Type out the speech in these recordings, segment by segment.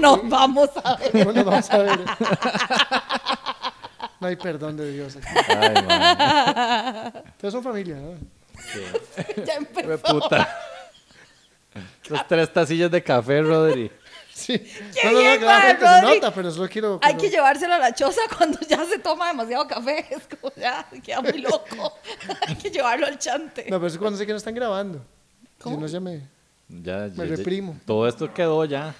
Nos vamos a ver. Bueno, vamos a ver. No hay perdón de Dios aquí. Ay, man. Ustedes son familia, ¿no? Ya empezó. puta. Los tres tacillas de café, Rodri. Sí. Qué No, no, no, bien, claramente mae, se nota, pero solo quiero... Hay quiero- que llevárselo a la choza cuando ya se toma demasiado café. Es como ya, queda muy loco. Hay que llevarlo al chante. No, pero es cuando sé que no están grabando. ¿Cómo? Si no, ya me... Ya, Me ya- reprimo. Todo esto quedó ya.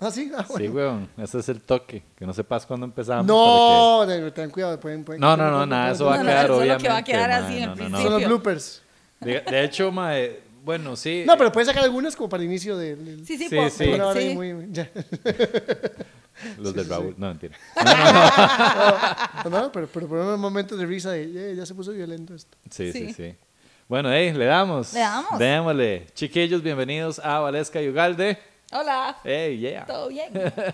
Ah, sí, ah, Sí, weón. Ese es el toque. Que no sepas cuándo empezamos. No, de- ten cuidado, pueden... pueden No, no, no, nada, eso va a quedar eso es lo obviamente. que va a quedar así en no, no, no. principio. Son los bloopers. De, de hecho, mae, bueno, sí. No, pero puedes sacar algunas como para el inicio de... de- Sí, sí, Sí, por- sí. Una hora ahí sí. muy... ya. Los del sí, Raúl. sí. No, mentira. No, no, pero, pero por unos momentos de risa de... "Eh, ya se puso violento esto. Sí, sí, Sí. sí. Bueno, hey, le damos. Le damos. Démosle. Chiquillos, bienvenidos a Valesca y Ugalde. Hola. Hey, yeah. ¿Todo bien?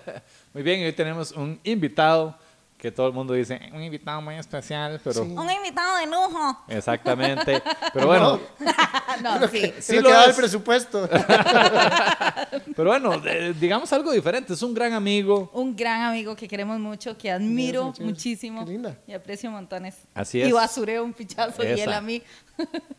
Muy bien, hoy tenemos un invitado que todo el mundo dice, un invitado muy especial, pero Sí. Un invitado de lujo. exactamente. Pero bueno, No, sí. Sí Sí, lo lo que da el es. presupuesto. pero bueno, digamos algo diferente. Es un gran amigo. Un gran amigo que queremos mucho, que admiro muchísimo. Qué linda. Y aprecio montones. Así Y es. basureo un pichazo y él Esa. a mí.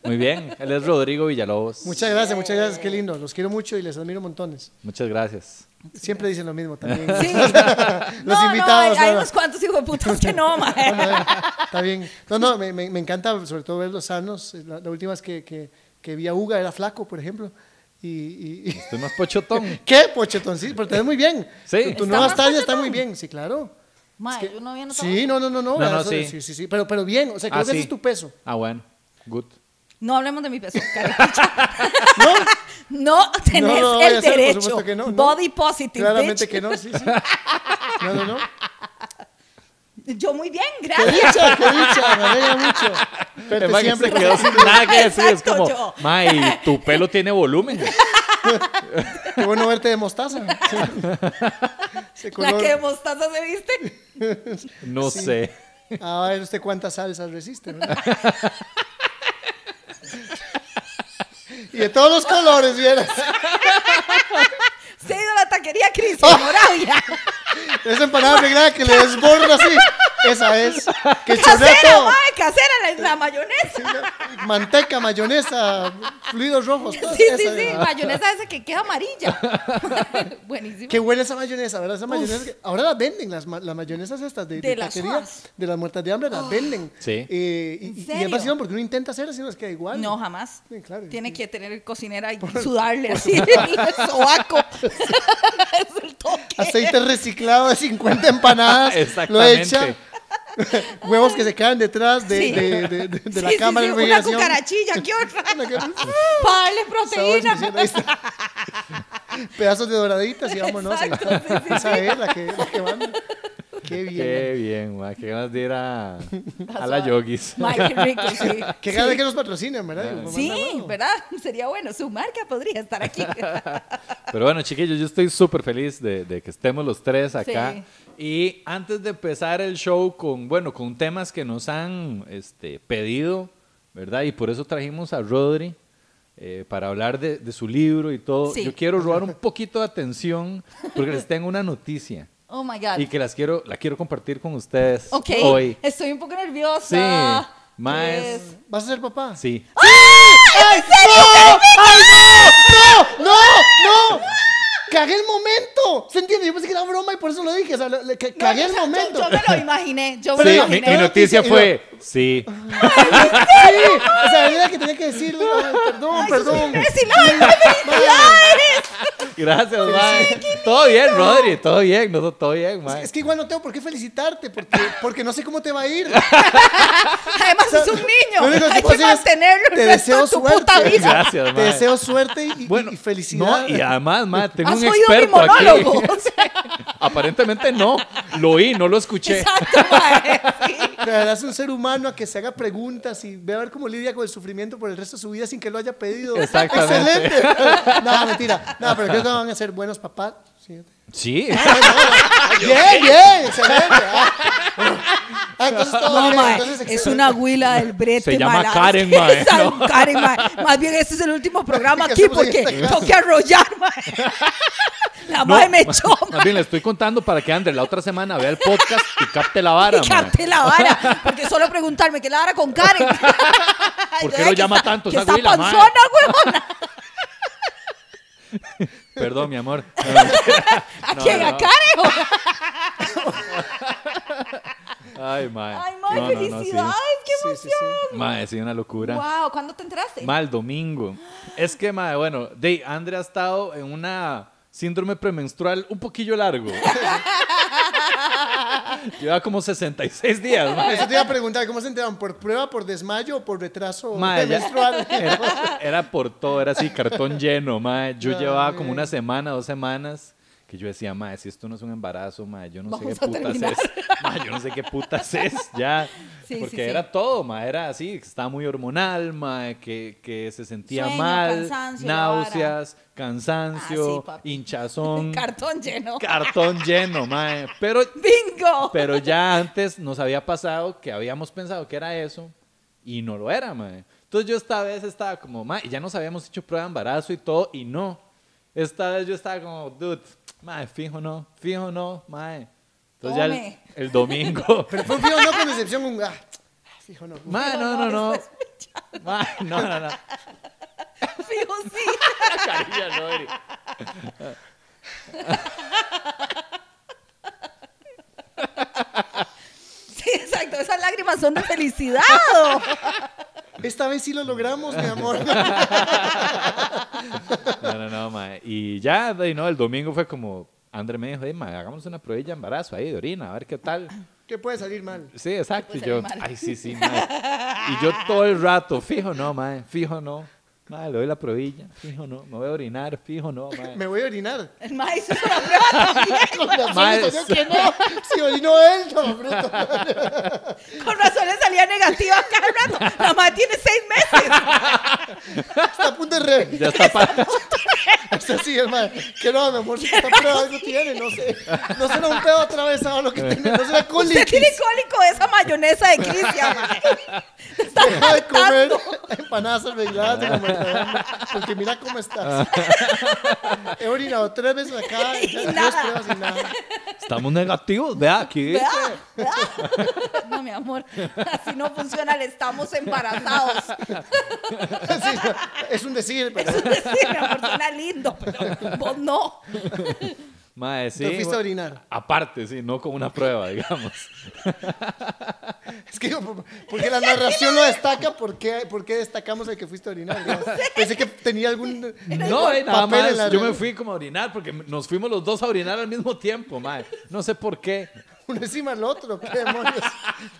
Muy bien, él es Rodrigo Villalobos. Muchas gracias, muchas gracias, qué lindo. Los quiero mucho y les admiro montones. Muchas gracias. Siempre dicen lo mismo también. Sí. Los no, invitados. No, hay, hay ¿no? unos cuantos hijos de putas que no, mae. Está bien. No, no, me, me, me encanta sobre todo verlos sanos. La, la última vez que, que, que vi a Uga era flaco, por ejemplo. Y, y- y- Estoy más pochotón. ¿Qué? Pochetón, sí, pero te ves muy bien. Sí. Tu, tu ¿Está nueva talla está muy bien, sí, claro. Mae, Es que- yo no había notado Sí, no, no, no, no. No, no, sí. sí, sí, sí, pero, pero bien, o sea, creo Ah, que ese sí. es tu peso. Ah, bueno. Good. No hablemos de mi peso. ¿No? No tenés No, no el a ser, por derecho. supuesto que no, no. Body positive, Claramente bitch. que no, sí, sí. No, no, no. Yo muy bien, Qué gracias. dicha, qué dicha, me alegra mucho. Pero que siempre quedó sin nada que decir. Es como, yo. May, tu pelo tiene volumen. Qué bueno verte de mostaza. Sí. La que de mostaza se viste. No sé. A ver usted cuántas salsas resiste. Y de todos los colores, vieras. Se ha ido a la taquería Cris Oh. en Moravia. Esa empanada negra que le desborda así. Esa es. Que Casera, todo. mae, casera, la, la mayonesa. Manteca, mayonesa, fluidos rojos. todo Sí, sí, esa sí, es. mayonesa esa que queda amarilla. Buenísimo. Qué buena esa mayonesa, ¿verdad? Esa mayonesa que- ahora las venden, las, ma- las mayonesas estas de, De de las taquería, de las muertas de hambre, las venden. Sí. Eh, y, ¿En y- y es serio? vacilón porque uno intenta hacer así, no es que igual. No, jamás. Sí, claro, Tiene sí. que tener cocinera y sudarle así el sobaco. es el toque. Aceite reciclado de 50 empanadas. Lo Exactamente. echa. Huevos que se quedan detrás de, Sí. de, de- de- de la Sí, sí, cámara sí, de Una refrigeración. cucarachilla, ¿qué que- Para proteína. Pedazos de doraditas y vámonos. Exacto, sí, sí, Esa es la que, la que manda. Qué bien. Qué bien, ma. Qué ganas de ir a, a la yogis. Ay, qué rico, sí. Qué ganas de que nos patrocinen, ¿verdad? Nos Sí. ¿verdad? Sería bueno. Su marca podría estar aquí. Pero bueno, chiquillos, yo estoy súper feliz de, de que estemos los tres acá. Sí. Y antes de empezar el show con, bueno, con temas que nos han este, pedido, ¿verdad? Y por eso trajimos a Rodri eh, para hablar de, de su libro y todo. Sí. Yo quiero robar un poquito de atención porque les tengo una noticia. Oh my God. y que las quiero, la quiero compartir con ustedes Ok. hoy. Estoy un poco nerviosa. Sí, más. Es- ¿Vas a ser papá? Sí. ¡Ay, no! ¡Ay, no! ¡No! ¡No! ¡No! ¡Cagué el momento! ¿Se entiende? Yo pensé que era broma y por eso lo dije. O sea, le- le- ca- No, cagué yo- el yo- momento. Yo, me lo imaginé. Yo me Sí, lo mi, imaginé. mi noticia fue, sí. Sí, o sea, era que tenía que decirlo. Ay, perdón, Ay, perdón. Ay, felicidades. Gracias, mae. Todo bien, Rodri, todo bien, no, todo bien, mae. Es que igual no tengo por qué felicitarte, porque, porque no sé cómo te va a ir. Además, es un niño. Lo Hay que mantenerlo te deseo suerte. puta vida. Gracias, Te mae. deseo suerte y, Bueno, y felicidad. No, y además, mae, tengo ¿Has un oído mi experto monólogo? aquí. Aparentemente no, lo oí, no lo escuché. Exacto, mae, sí. Un ser humano a que se haga preguntas y ve a ver cómo lidia con el sufrimiento por el resto de su vida sin que lo haya pedido. Exactamente. Excelente. no, mentira. No, pero creo que van a ser buenos papás. Sí. Bien, bien, excelente. Ah, Ah, entonces todo No, bien, mae, entonces es una huila del brete. Se llama mae. Karen, mae. Karen, mae. Más bien, este es el último programa ¿Qué aquí porque esta casa? tengo que arrollar, mae. La No, madre me ma- echó, Más bien le estoy contando para que André la otra semana vea el podcast y capte la vara, Y mae. capté la vara. Porque solo preguntarme qué la vara con Karen. ¿Por qué lo llama está- tanto Que esa huila, mae? panzona, huevona. Perdón, mi amor. ¿A quién? ¿A Karen? Ay, mae. Ay, mae, No, no, no, sí. felicidades. Qué emoción. sí, sí. Mae, sí, una locura. Wow, ¿cuándo te enteraste? Mal domingo. Es que, mae, bueno, de Andrea ha estado en una síndrome premenstrual un poquillo largo. Lleva como 66 días, mae. Eso te iba a preguntar, ¿cómo se enteraron? ¿Por prueba, por desmayo o por retraso Mae, menstrual? Era, era por todo, era así, cartón lleno, mae. Yo Ay. llevaba como una semana, dos semanas, que yo decía, mae, si esto no es un embarazo, mae, yo no Vamos sé qué putas terminar. es. Mae, yo no sé qué putas es, ya. Sí, Porque sí, sí. era todo, mae, era así, estaba muy hormonal, mae, que, que se sentía Sueño, mal, cansancio, náuseas, cansancio, Ah, hinchazón, Cartón lleno. cartón lleno, mae. Pero ¡Bingo! pero ya antes nos había pasado que habíamos pensado que era eso y no lo era, mae. Entonces yo esta vez estaba como, y ya nos habíamos hecho prueba de embarazo y todo y no. Esta vez yo estaba como, dude, mae, fijo no, fijo no, mae. Entonces ya el, domingo, Pero fue un fijo no con decepción, un... Ah, fijo no. mae, no, no, no. Mae, no, no, no. Fijo, sí. Carilla, no, Eri. Sí, exacto. Esas lágrimas son de felicidad. Esta vez sí lo logramos, mi amor. No, no, no, mae. Y ya, de, no, el domingo fue como, André me dijo, "Ey, mae, hagamos una prueba de embarazo ahí de orina, a ver qué tal. ¿Qué puede salir mal? Sí, exacto. Y yo, mal. ay, sí, sí, mae. Y yo todo el rato, fijo no, mae, fijo no. Mae, le doy la probilla, fijo no. Me voy a orinar, fijo no, mae. Me voy a orinar. El maestro hizo una prueba también. Con razón le salió que no. Si orinó él, no, bruto. Con razón le salía negativa cada rato. La madre tiene seis meses. Está a punto de re. Ya está pa- Está así, hermano. Que no, mi amor, si esta prueba algo tiene, no sé. No será un pedo atravesado lo que tiene, no será Usted colitis. tiene cólico de esa mayonesa de Cristian. Está Deja de comer empanadas arregladas de la porque mira cómo estás. He orinado tres veces acá y ya dos nada. pruebas y nada. Estamos negativos, vea aquí. ¿Verdad? No, mi amor, así no funciona, le estamos embarazados. Sí, es un decir, pero es decir, mi amor, suena lindo, pero vos no. Mae, sí. te fuiste a orinar. Aparte, sí, no con una prueba, digamos. Es que, ¿por- porque la narración lo destaca, ¿por qué, por qué destacamos el que fuiste a orinar? digamos? Pensé que tenía algún No, eh, nada papel en la más. Yo me fui como a orinar porque nos fuimos los dos a orinar al mismo tiempo, mae. No sé por qué. uno encima del otro. ¿Qué demonios?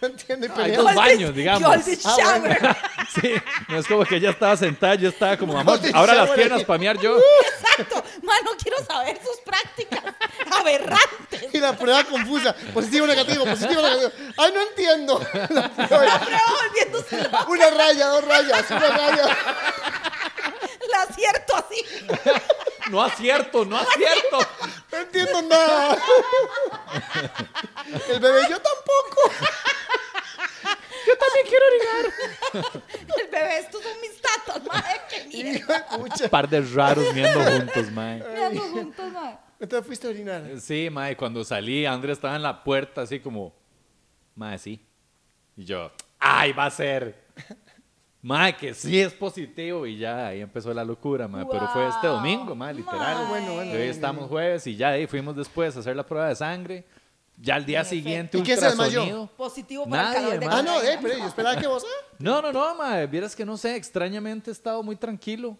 No entiendo. y Hay dos baños, digamos. Ah, bueno. Sí, no es como que ella estaba sentada, yo estaba como, amor, ahora las piernas para mear yo. Exacto. Man, no quiero saber sus prácticas aberrantes. Y la prueba confusa. Positivo, negativo, positivo, negativo. Ay, no entiendo. La prueba. La prueba volviéndose loca. Una raya, dos rayas, una raya. La acierto así. No acierto, no acierto. No entiendo nada. El bebé, yo tampoco. Yo también quiero orinar. El bebé, estos son mis tatas, madre, Hijo de pucha. Par de raros viendo juntos, mae. Mirando juntos, mae. Entonces fuiste a orinar. Sí, mae, cuando salí, Andrés estaba en la puerta así como, mae, sí. Y yo, ay, va a ser. Mae, que sí es positivo. Y ya ahí empezó la locura, mae. Pero fue este Wow. domingo, mae, literal. Mae. Bueno, bueno, Y hoy estamos jueves y ya ahí fuimos después a hacer la prueba de sangre. Ya al día En siguiente, ¿Y quién se desmayó? Positivo para Nadie, el calor de. Ah, no, eh, pero yo esperaba que vos. ah, No, no, no, mae. Vieras que no sé, extrañamente he estado muy tranquilo.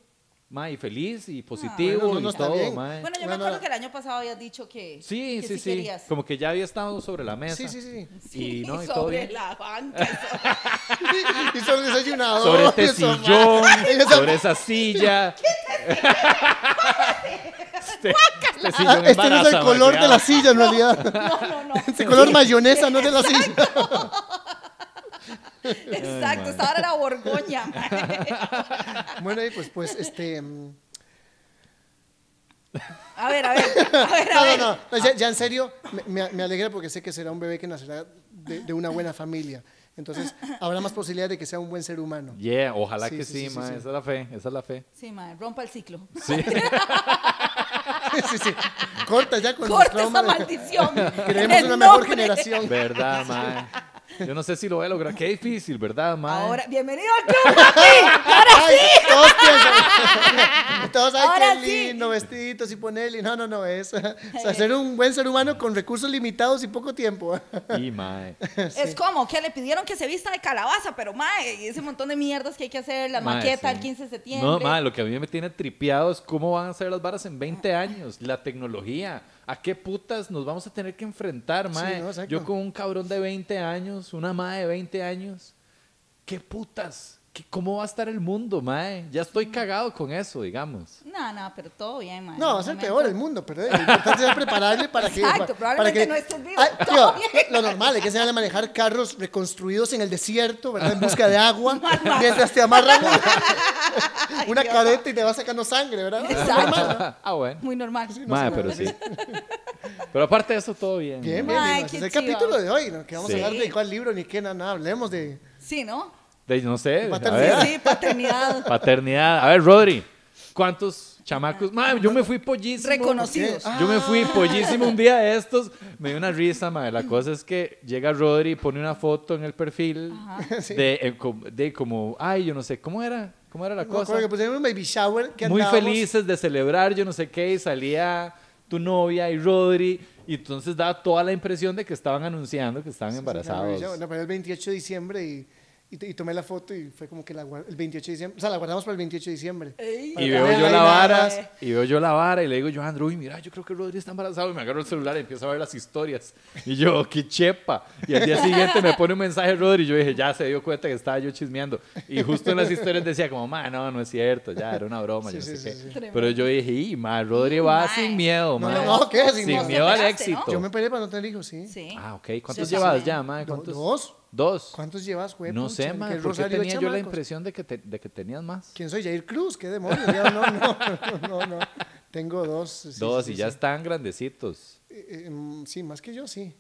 Mae, y feliz y positivo bueno, no, no y todo, bien. mae. Bueno, yo me Bueno, acuerdo no. que el año pasado habías dicho que, Sí, que sí, sí. querías. Como que ya había estado sobre la mesa. Sí, sí, sí. Y no, y sobre todo bien. la banca. y sobre- el desayunador. Sobre este sillón, esa- sobre esa silla. este, este Ah, sillón este no es el color de la silla, en realidad. No, no, no. Ese color mayonesa no es de la silla. Exacto, esta hora era Borgoña. Bueno, y pues, pues, este. mm, A ver, a ver, a ver, a No, ver. no, no. no, Ya, ya en serio, me, alegra porque sé que será un bebé que nacerá de, de una buena familia. Entonces, habrá más posibilidad de que sea un buen ser humano. Yeah, ojalá Sí, que sí, sí, sí, sí, mae, sí. Esa es la fe, esa es la fe. Sí, mae, rompa el ciclo. Sí. sí, sí. Corta ya con Corta los esa de- maldición. Queremos una mejor generación. ¿Verdad, mae? Yo no sé si lo voy a lograr. Qué difícil, ¿verdad, mae? Ahora, bienvenido al club, papi. Ay, todos piensan. todos, ay, Ahora qué sí. lindo, vestiditos y ponerle. No, no, no, es o sea, ser un buen ser humano con recursos limitados y poco tiempo. Y, mae. Es como que le pidieron que se vista de calabaza, pero mae, ese montón de mierdas que hay que hacer, la Mae, maqueta sí. el 15 de septiembre. No, mae, lo que a mí me tiene tripeado es cómo van a ser las varas en 20 años, la tecnología. ¿A qué putas nos vamos a tener que enfrentar, mae? no. Yo con un cabrón de 20 años, una mae de 20 años. ¿Qué putas? ¿Qué- ¿Cómo va a estar el mundo, mae? Ya estoy cagado con eso, digamos. No, no, pero todo bien, mae. No, va a ser peor el mundo, pero lo importante es prepararle para que. Exacto, para probablemente que no estés vivo, Ay, todo tío, bien. lo normal es que se van a manejar carros reconstruidos en el desierto, ¿verdad? En busca de agua, mientras te amarran una, una careta y te va sacando sangre, ¿verdad? Exacto. ah, bueno. Muy normal. Mae, pero sí. Pero aparte de eso, todo bien. Bien, mae. bien, Ay, Es el chiva. capítulo de hoy, ¿no? Que vamos Sí. a hablar de cuál libro ni qué, nada, nada, hablemos de. Sí, ¿no? De- no sé. Paternidad. Sí, sí, paternidad. Paternidad. A ver, Rodri, ¿cuántos chamacos? Mae, yo me fui pollísimo. Reconocidos. Yo me fui pollísimo un día de estos. Me dio una risa, mae. La cosa es que llega Rodri y pone una foto en el perfil de, eh, de como, ay, yo no sé, ¿cómo era? ¿Cómo era la Me cosa? que pusieron un baby shower que Muy andábamos- felices de celebrar, yo no sé qué, y salía tu novia y Rodri, y entonces daba toda la impresión de que estaban anunciando que estaban Sí, embarazados. No, pero el 28 de diciembre y, y, y tomé la foto y fue como que la, el 28 de diciembre, o sea, la guardamos para el 28 de diciembre. Ey. Y veo yo la vara, y veo yo la vara, y le digo yo a Andrew, uy, mira, yo creo que Rodri está embarazado, y me agarro el celular y empiezo a ver las historias. Y yo, qué chepa. Y al día siguiente me pone un mensaje Rodri, y yo dije, ya se dio cuenta que estaba yo chismeando. Y justo en las historias decía como, ma, no, no es cierto, ya, era una broma, yo no Sí, sé sí, qué. sí, sí. Pero yo dije, y, ma, Rodri va sin miedo, ma. no, no, ¿qué? Sin Sin miedo. al éxito. Yo me peleé para no tener hijos, sí. Sí. Ah, ok. ¿Cuántos Sí, llevas sí. ya, ma? ¿Cuántos? ¿Dos? Dos. ¿Cuántos llevas, güey? No sé, Que ma. el ¿Por qué rosario de tenía yo la impresión de que, te- de que tenías más? ¿Quién soy? Jair Cruz, qué demonios. Ya, no, no, no, no, no. Tengo dos. sí, Dos, sí, y sí, ya están grandecitos. Eh, eh, mm, sí, más que yo, sí.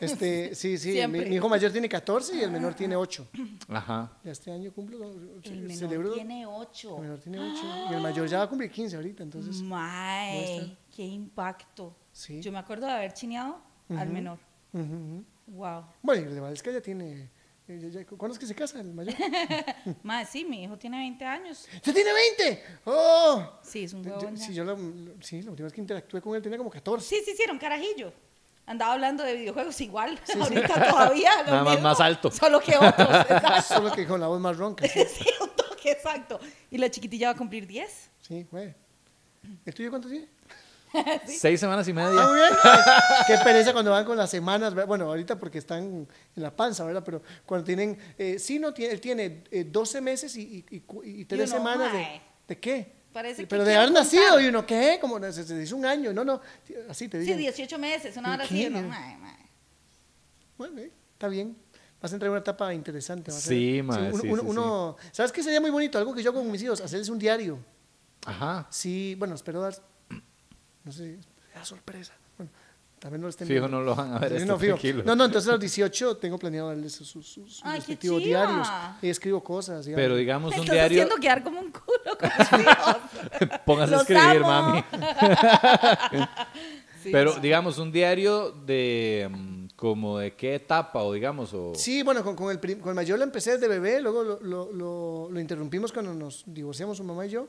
Este, sí, sí. Mi, hijo mayor tiene 14 y el menor tiene 8. Ajá. Ya este año cumplo. El menor celebro- tiene ocho. El menor tiene 8. Y el mayor ya va a cumplir 15 ahorita, entonces. Mae, muestra. qué impacto. Sí. Yo me acuerdo de haber chineado al menor. Ujú. Wow. Bueno, y el de Valesca ya tiene. eh, ya- ya- ¿Cuándo es que se casa el mayor? Mae, sí, mi hijo tiene 20 años. ¡Ya tiene 20! ¡Oh! Sí, es un huevón sí, yo la, sí, la última vez que interactué con él tenía como 14. Sí, sí, sí, era un carajillo. Andaba hablando de videojuegos igual. Ahorita todavía. Lo Nada más más alto. Solo que otros. Solo que con la voz más ronca. Sí, sí, un toque, exacto. Y la chiquitilla va a cumplir 10. sí güey. ¿El tuyo cuánto tiene? Seis semanas y Ah, media. muy bien. Qué pereza cuando van con las semanas. Bueno, ahorita porque están en la panza, ¿verdad? Pero cuando tienen. Eh, sí, no, tiene, él tiene eh, 12 meses y, y, y y tres uno, semanas de. ¿De qué? Parece que Pero de haber nacido y uno, ¿qué? Como se, se dice un año. No, no. Así te Sí, digo. 18 meses, una ¿Y hora así. ¿no? Mae, mae. Bueno, eh, está bien. Vas a entrar en una etapa interesante. a Sí, uno, sí, uno- sí, uno- ¿Sabes qué sería muy bonito? Algo que yo hago con mis hijos, hacerles un diario. Ajá. Sí, bueno, espero dar. No sé, da sorpresa. Bueno, También no lo estén Fijo, viendo. no lo van a ver. Este no, fijo. no, no, entonces a los 18 tengo planeado darles sus, sus, sus Ay, qué respectivos diarios. Y escribo cosas. digamos. Pero digamos un estás diario. haciendo quedar como un culo con. Póngase a escribir, amo. mami. Sí, Pero sí. digamos un diario de mm, como de qué etapa o digamos o Sí, bueno, con, con el, con el mayor lo empecé desde bebé, luego lo, lo, lo- lo interrumpimos cuando nos divorciamos su mamá y yo,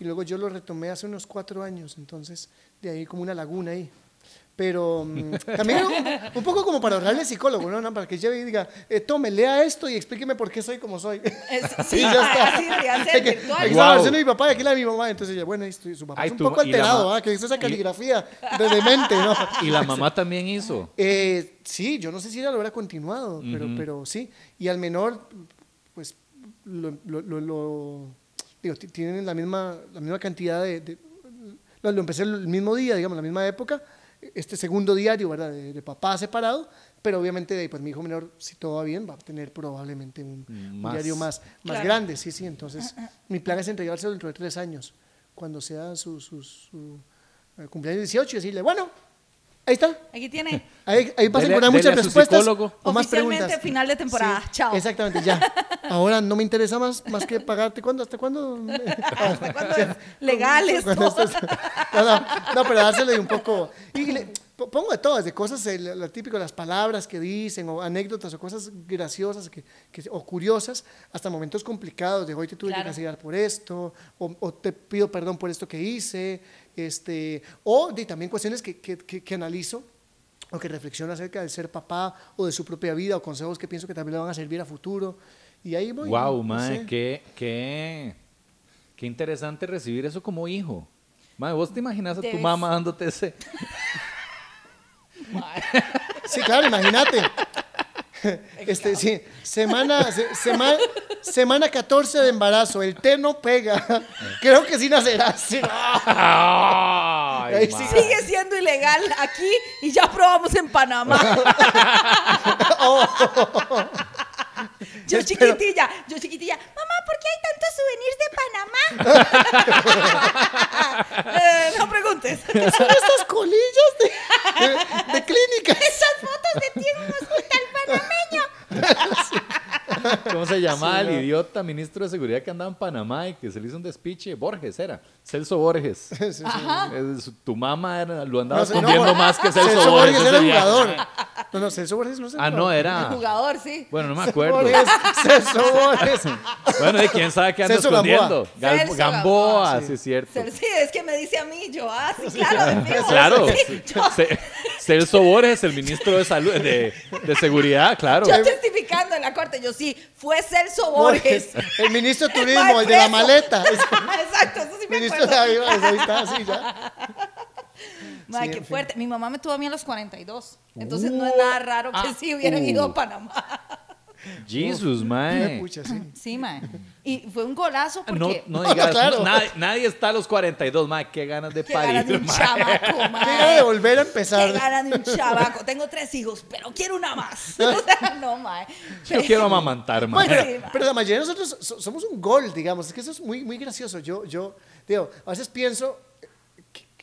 y luego yo lo retomé hace unos cuatro años, entonces de ahí como una laguna ahí. Pero mm, también un, un poco como para ahorrarle al psicólogo, ¿no? Para que lleve y diga, eh, tome, lea esto y explíqueme por qué soy como soy. Es- Sí, ya está. así debería ser Aquí virtual. aquí está la Wow. versión de mi papá y aquí la de mi mamá. Entonces, ya, bueno, esto, su papá Ay, es un tu- poco y alterado, ¿ah? que es esa y- caligrafía de demente, ¿no? y la mamá también hizo. Eh, sí, yo no sé si ella lo habrá continuado, pero, pero sí. Y al menor, pues, lo, lo- lo- lo- digo, ti- tienen la misma, la misma cantidad de... de- lo, lo empecé el mismo día, digamos, la misma época, este segundo diario, ¿verdad? De, de papá separado, pero obviamente, de ahí, pues mi hijo menor, si todo va bien, va a tener probablemente un, diario más, más Claro. grande, sí, sí. Entonces, mi plan es entregárselo dentro de tres años, cuando sea su, su, su, eh, cumpleaños 18, y decirle, bueno, ahí está, Aquí tiene Ahí, ahí vas a encontrar muchas respuestas psicólogo. o más Oficialmente preguntas. final de temporada. Chao. Exactamente, ya. Ahora no me interesa más, más que pagarte. ¿Cuándo? ¿Hasta cuándo? ¿Hasta cuándo es legales? No, no, no, pero dárselo un poco. Y le- pongo de todo, desde cosas, lo, típico, las palabras que dicen, o anécdotas, o cosas graciosas que, que- o curiosas, hasta momentos complicados, de hoy te tuve Claro. que castigar por esto, o, o te pido perdón por esto que hice, este, o de, también cuestiones que, que, que- que analizo o que reflexiono acerca de ser papá o de su propia vida o consejos que pienso que también le van a servir a futuro. Y ahí voy. Wow, no sé. qué, qué, qué interesante recibir eso como hijo. Mae, vos te imaginas a tu Debes- mamá dándote ese. Sí, claro, imagínate. Este, sí, semana, se- sema- semana 14 de embarazo, el té no pega. Creo que sí nacerás. Sí. Ay, sí. Sigue siendo ilegal aquí y ya probamos en Panamá. Yo Espero- chiquitilla, yo chiquitilla, mamá, ¿por qué hay tantos souvenirs de Panamá? Eh, no preguntes. ¿Qué son estas colillas de, de, de clínica? Esas fotos de ti en un hospital panameño. ¿Cómo se llamaba el idiota ministro de seguridad que andaba en Panamá y que se le hizo un despiche? Borges era. Celso Borges. Sí, sí. Es- Tu mamá era- lo andaba No sé, no, escondiendo más que Celso, Celso Borges. Borges era jugador. No, no, Celso Borges no es el Ah, no, jugador. El era. jugador, sí. Bueno, no me Celso acuerdo. Borges, Celso Borges. Bueno, ¿de quién sabe qué anda Celso escondiendo? Gamboa, Gamboa, sí. sí. es cierto. Sí, es que me dice a mí, yo, ah, sí, claro, fijo. Claro. Sí, Celso Borges, el ministro de salud, de, de seguridad, claro. yo testificando en la corte, yo sí, fue Celso Borges. El ministro de El turismo, el de la maleta. Exacto, eso sí me Ministro de acuerdo. la ahí está, sí, ya. Madre, Sí, qué en fin. fuerte. Mi mamá me tuvo a mí a los 42. Entonces no es nada raro que Ah, sí hubieran uh. ido a Panamá. Jesus, mae. pucha, sí. Sí, mae. Y fue un golazo No, porque... no No, digas, claro. nadie, nadie está a los 42, mae. Qué ganas de Qué ganas de parir, un mae. chamaco, Qué mae. gana de volver a Qué empezar. ganas de un chavaco. Tengo tres hijos, pero quiero una más. O sea, no, mae. Yo quiero amamantar, mae. Bueno, ma. pero la mayoría de nosotros so- somos un gol, digamos. Es que eso es muy, muy gracioso. Yo, yo, digo, a veces pienso,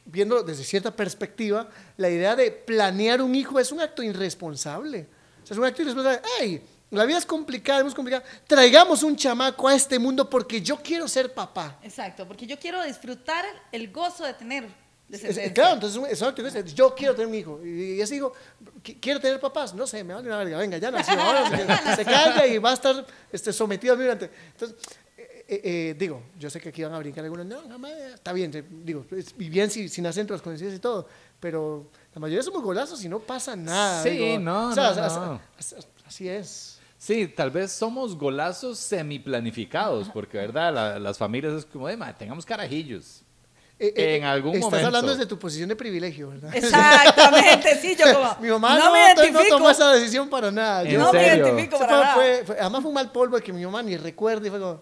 viendo desde cierta perspectiva, la idea de planear un hijo es un acto irresponsable. O sea, es un acto irresponsable. ¡Ey! La vida es complicada, es muy complicada. Traigamos un chamaco a este mundo porque yo quiero ser papá. Exacto, porque yo quiero disfrutar el gozo de tener descendencia. claro, entonces es un acto irresponsable. Yo quiero tener un hijo. Y ese hijo, ¿qui- ¿quiere tener papás? No sé, me vale una verga. Venga, ya nació. Ahora se, se calla y va a estar este, sometido a mí durante. Entonces, eh, eh, eh, digo, yo sé que aquí van a brincar algunos. No, no, ma, está bien. Digo, y bien si, si nacen las condiciones y todo. Pero la mayoría somos golazos y no pasa nada. Sí, digo. no, O sea, no, no. así- Así es. Sí, tal vez somos golazos semiplanificados, porque, ¿verdad? La- las familias es como, de, tengamos carajillos. Eh, eh, En algún estás momento. hablando desde tu posición de privilegio, ¿verdad? Exactamente, sí, yo como. Mi mamá no, no, me no, tomó esa decisión para nada. ¿En Yo- no me identifico para fue- nada. fue- fue- además fue un mal polvo que mi mamá ni recuerda y fue como,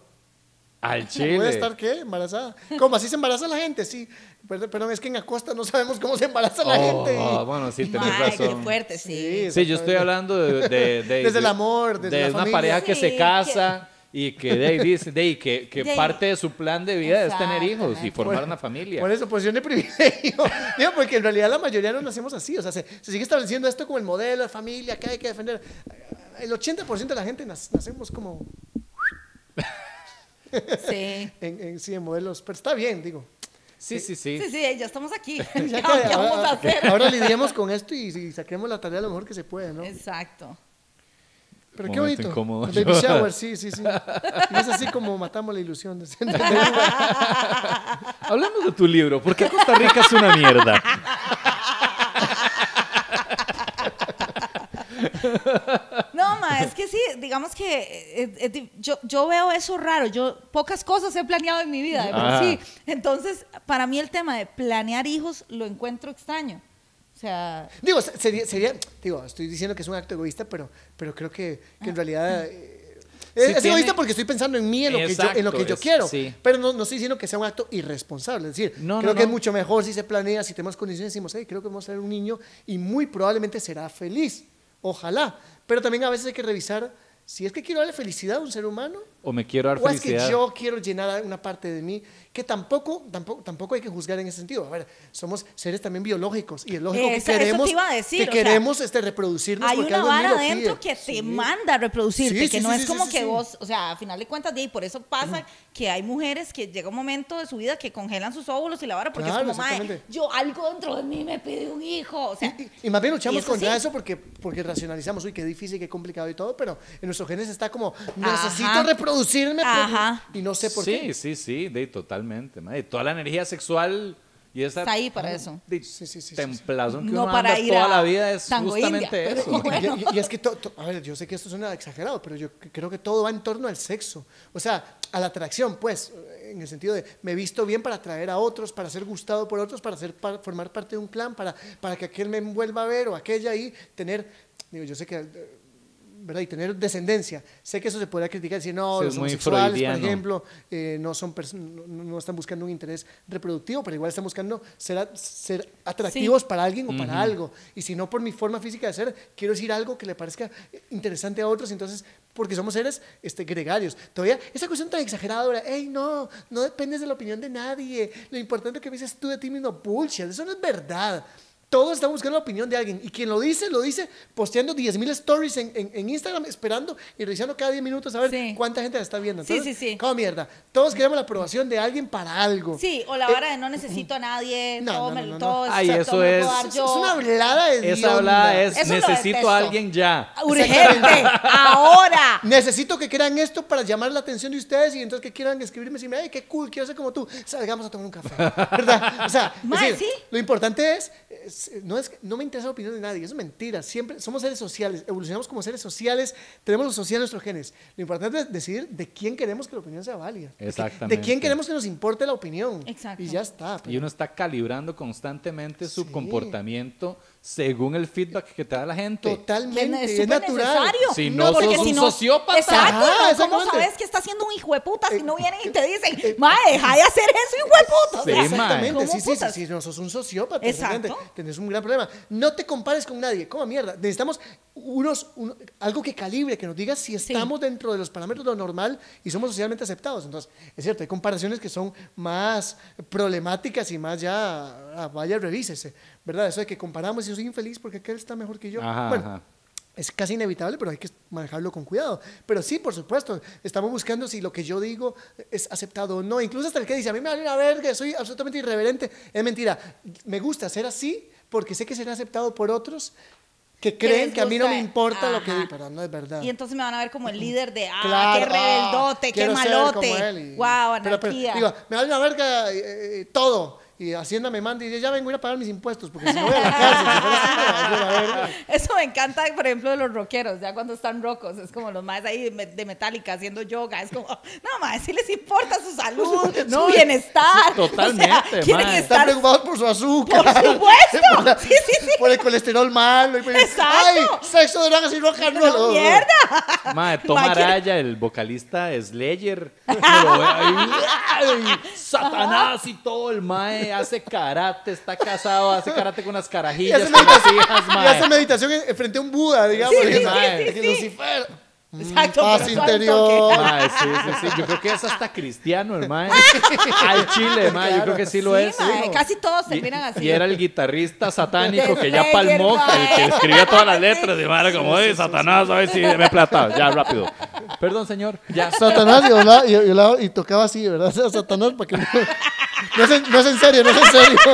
Al chile. ¿puede estar qué? Embarazada. ¿Cómo así se embaraza la gente? Sí. Perdón, perdón, es que en Acosta no sabemos cómo se embaraza la Oh, gente. bueno, sí, tenés Mae, razón. qué fuerte, sí. Sí, yo estoy hablando de... de- de- Desde el amor, desde de la una familia. pareja que Sí, se que- casa y que de ahí dice, de ahí que, que De ahí- parte de su plan de vida es tener hijos y formar Por- una familia. Por eso, posición de privilegio. Digo, porque en realidad la mayoría no nacemos así. O sea, se, se sigue estableciendo esto como el modelo de familia que hay que defender. El 80% de la gente nac- nacemos como Sí. en, en, sí, en modelos. Pero está bien, digo. Sí, sí, sí. Sí, sí, ya estamos aquí. Ya ¿Qué, que qué vamos a ahora, hacer? ahora lidiemos con esto y, y saquemos la tarea lo mejor que se puede, ¿no? Exacto. Pero qué bonito. incómodo. El Baby shower, sí, sí, sí. Y es así como matamos la ilusión. de- Hablemos de tu libro. ¿Por qué Costa Rica es una mierda? No, ma, es que sí, digamos que eh, eh, di- yo, yo veo eso raro. Yo pocas cosas he planeado en mi vida, por Ah. sí. Entonces, para mí el tema de planear hijos lo encuentro extraño. O sea, Digo, se- sería, sería, digo, estoy diciendo que es un acto egoísta, pero, pero creo que, que en realidad... eh, Sí es tiene- egoísta porque estoy pensando en mí, en lo, que, yo, en lo Exacto, que yo es- quiero. sí. Pero no, no estoy diciendo que sea un acto irresponsable. Es decir, No, creo no, que es mucho mejor si se planea, si tenemos condiciones, decimos, hey, creo que vamos a tener un niño y muy probablemente será feliz. Ojalá. Pero también a veces hay que revisar si es que quiero darle felicidad a un ser humano O me quiero dar o es que felicidad. yo quiero llenar una parte de mí que tampoco, tampoco, tampoco hay que juzgar en ese sentido. A ver, somos seres también biológicos y es lógico Eso- que queremos, te iba a decir, que o sea, queremos este, reproducirnos hay porque una vara adentro que te Sí. manda a reproducirte, Sí, que sí, no sí, es sí, como sí, que sí. vos, o sea, a final de cuentas, ahí, por eso pasa que hay mujeres que llega un momento de su vida que congelan sus óvulos y la vara porque Claro, es como, exactamente. yo algo dentro de mí me pide un hijo, o sea, Y, y más bien y luchamos eso contra sí. eso porque, porque racionalizamos, uy, qué difícil, qué complicado y todo, pero en nuestros genes está como, necesito reproducirme por- Ajá. y no sé por sí, qué. sí, sí, de totalmente. madre. Toda la energía sexual y esa Está ahí para eso. de Sí, sí, sí, sí, sí. templazón que No uno para anda ir toda a la vida es Tango justamente India, eso. bueno. Y, y- y es que, to- to- a ver, yo sé que esto suena exagerado, pero yo creo que todo va en torno al sexo. O sea, a la atracción, pues, en el sentido de me he visto bien para atraer a otros, para ser gustado por otros, para ser, par- formar parte de un clan, para, para que aquel me vuelva a ver o aquella y tener, digo, yo sé que... ¿verdad? Y tener descendencia. Sé que eso se podría criticar, decir, no, Sí, los homosexuales, por ejemplo, eh, no, son no, no están buscando un interés reproductivo, pero igual están buscando ser, atractivos para alguien o para algo. Y si no por mi forma física de ser, quiero decir algo que le parezca interesante a otros, entonces, porque somos seres este, gregarios. Todavía, esa cuestión tan exagerada ahora, hey, no, no dependes de la opinión de nadie, lo importante que dices tú de ti mismo, bullshit, eso no es verdad. Todos están buscando la opinión de alguien. Y quien lo dice, lo dice posteando 10.000 stories en, en- en Instagram, esperando y revisando cada 10 minutos a ver Sí. cuánta gente la está viendo. Sí, Entonces, sí, sí. Como mierda. Todos queremos la aprobación de alguien para algo. sí, o la vara de no necesito a nadie, Eh, no, todo, no, me- no, todo, Ay, todo eso me es- puedo dar Es, yo. es una hablada de Esa hablada es Eso necesito a alguien ya. Urgente, ahora. Necesito que crean esto para llamar la atención de ustedes y entonces que quieran escribirme y decirme, ay, qué cool, quiero ser como tú. Salgamos a tomar un café. ¿Verdad? O sea, decir, sí. lo importante es, es- no, es, no me interesa la opinión de nadie, eso es mentira. Siempre somos seres sociales, evolucionamos como seres sociales, tenemos lo social en nuestros genes. Lo importante es decidir de quién queremos que la opinión sea válida. De que- De, Exactamente. quién queremos que nos importe la opinión. Exacto. Y ya está. Y uno está calibrando constantemente su Sí. comportamiento según el feedback que te da la gente. Totalmente. es natural. necesario. Si no porque sos si un no- sociópata. Exacto. ¿cómo sabes que está siendo un hijo de puta si Eh, no vienen y eh, te dicen, eh, mae, deja de hacer eso, hijo de puta? Sí. Exactamente, ¿cómo sí, sí, sí, sí, no sos un sociópata, Exacto. exactamente. Tenés un gran problema. No te compares con nadie, como mierda. Necesitamos unos, un- algo que calibre, que nos diga si estamos dentro de los parámetros de lo normal y somos socialmente aceptados. Entonces, es cierto, hay comparaciones que son más problemáticas y más ya, ah, vaya, revísese, ¿verdad? Eso de que comparamos y yo soy infeliz porque aquel está mejor que yo. Ajá, bueno, ajá. es casi inevitable, pero hay que manejarlo con cuidado. Pero sí, por supuesto, estamos buscando si lo que yo digo es aceptado o no. Incluso hasta el que dice, a mí me vale una verga, soy absolutamente irreverente. Es mentira. Me gusta ser así porque sé que será aceptado por otros que creen que a mí no me importa lo que Ajá. digo, pero no es verdad. Y entonces me van a ver como el líder de, ah, Claro, qué rebeldote, ah, qué quiero ser malote. como él y- Wow, pero- pero, anarquía. digo, me vale una verga eh, eh, todo. Y Hacienda me manda y dice, ya vengo a ir a pagar mis impuestos, porque si no voy a la si. Eso me encanta, por ejemplo, de los rockeros, ya cuando están rocos, es como los más ahí de, de Metallica haciendo yoga, es como, no, más, si les importa su salud, No, su bienestar. totalmente, o sea, quieren mae. Están preocupados por su azúcar. Por supuesto. por, la- Sí, sí, sí. por el colesterol malo. y por- Exacto. Ay, sexo, drogas y rock and roll. No, mierda. Mae, Tom Araya, el vocalista de Slayer, lo ve ahí, ¡ay! Satanás y todo, el mae hace karate, está casado, hace karate con unas Y carajillas, hace con las hijas, y hace mae. meditación en- frente a un Buda, digamos. Sí, y sí, mae, sí, sí, que sí. Lucifer. Exacto. paz interior. Mae, sí, sí, sí. Yo creo que es hasta cristiano, mae. Al chile, mae. Yo creo que sí lo Sí, es. mae, casi todos Y, terminan así. y era el guitarrista satánico que ya palmó, mae. el que escribía todas las letras. De madre, como, "Ey, Satanás, a ver si me plata. Ya, rápido. Perdón, señor. Ya. Satanás y, hablaba- y, y y tocaba así, ¿verdad? Satanás para que no, no, es en, no es en serio, no es en serio.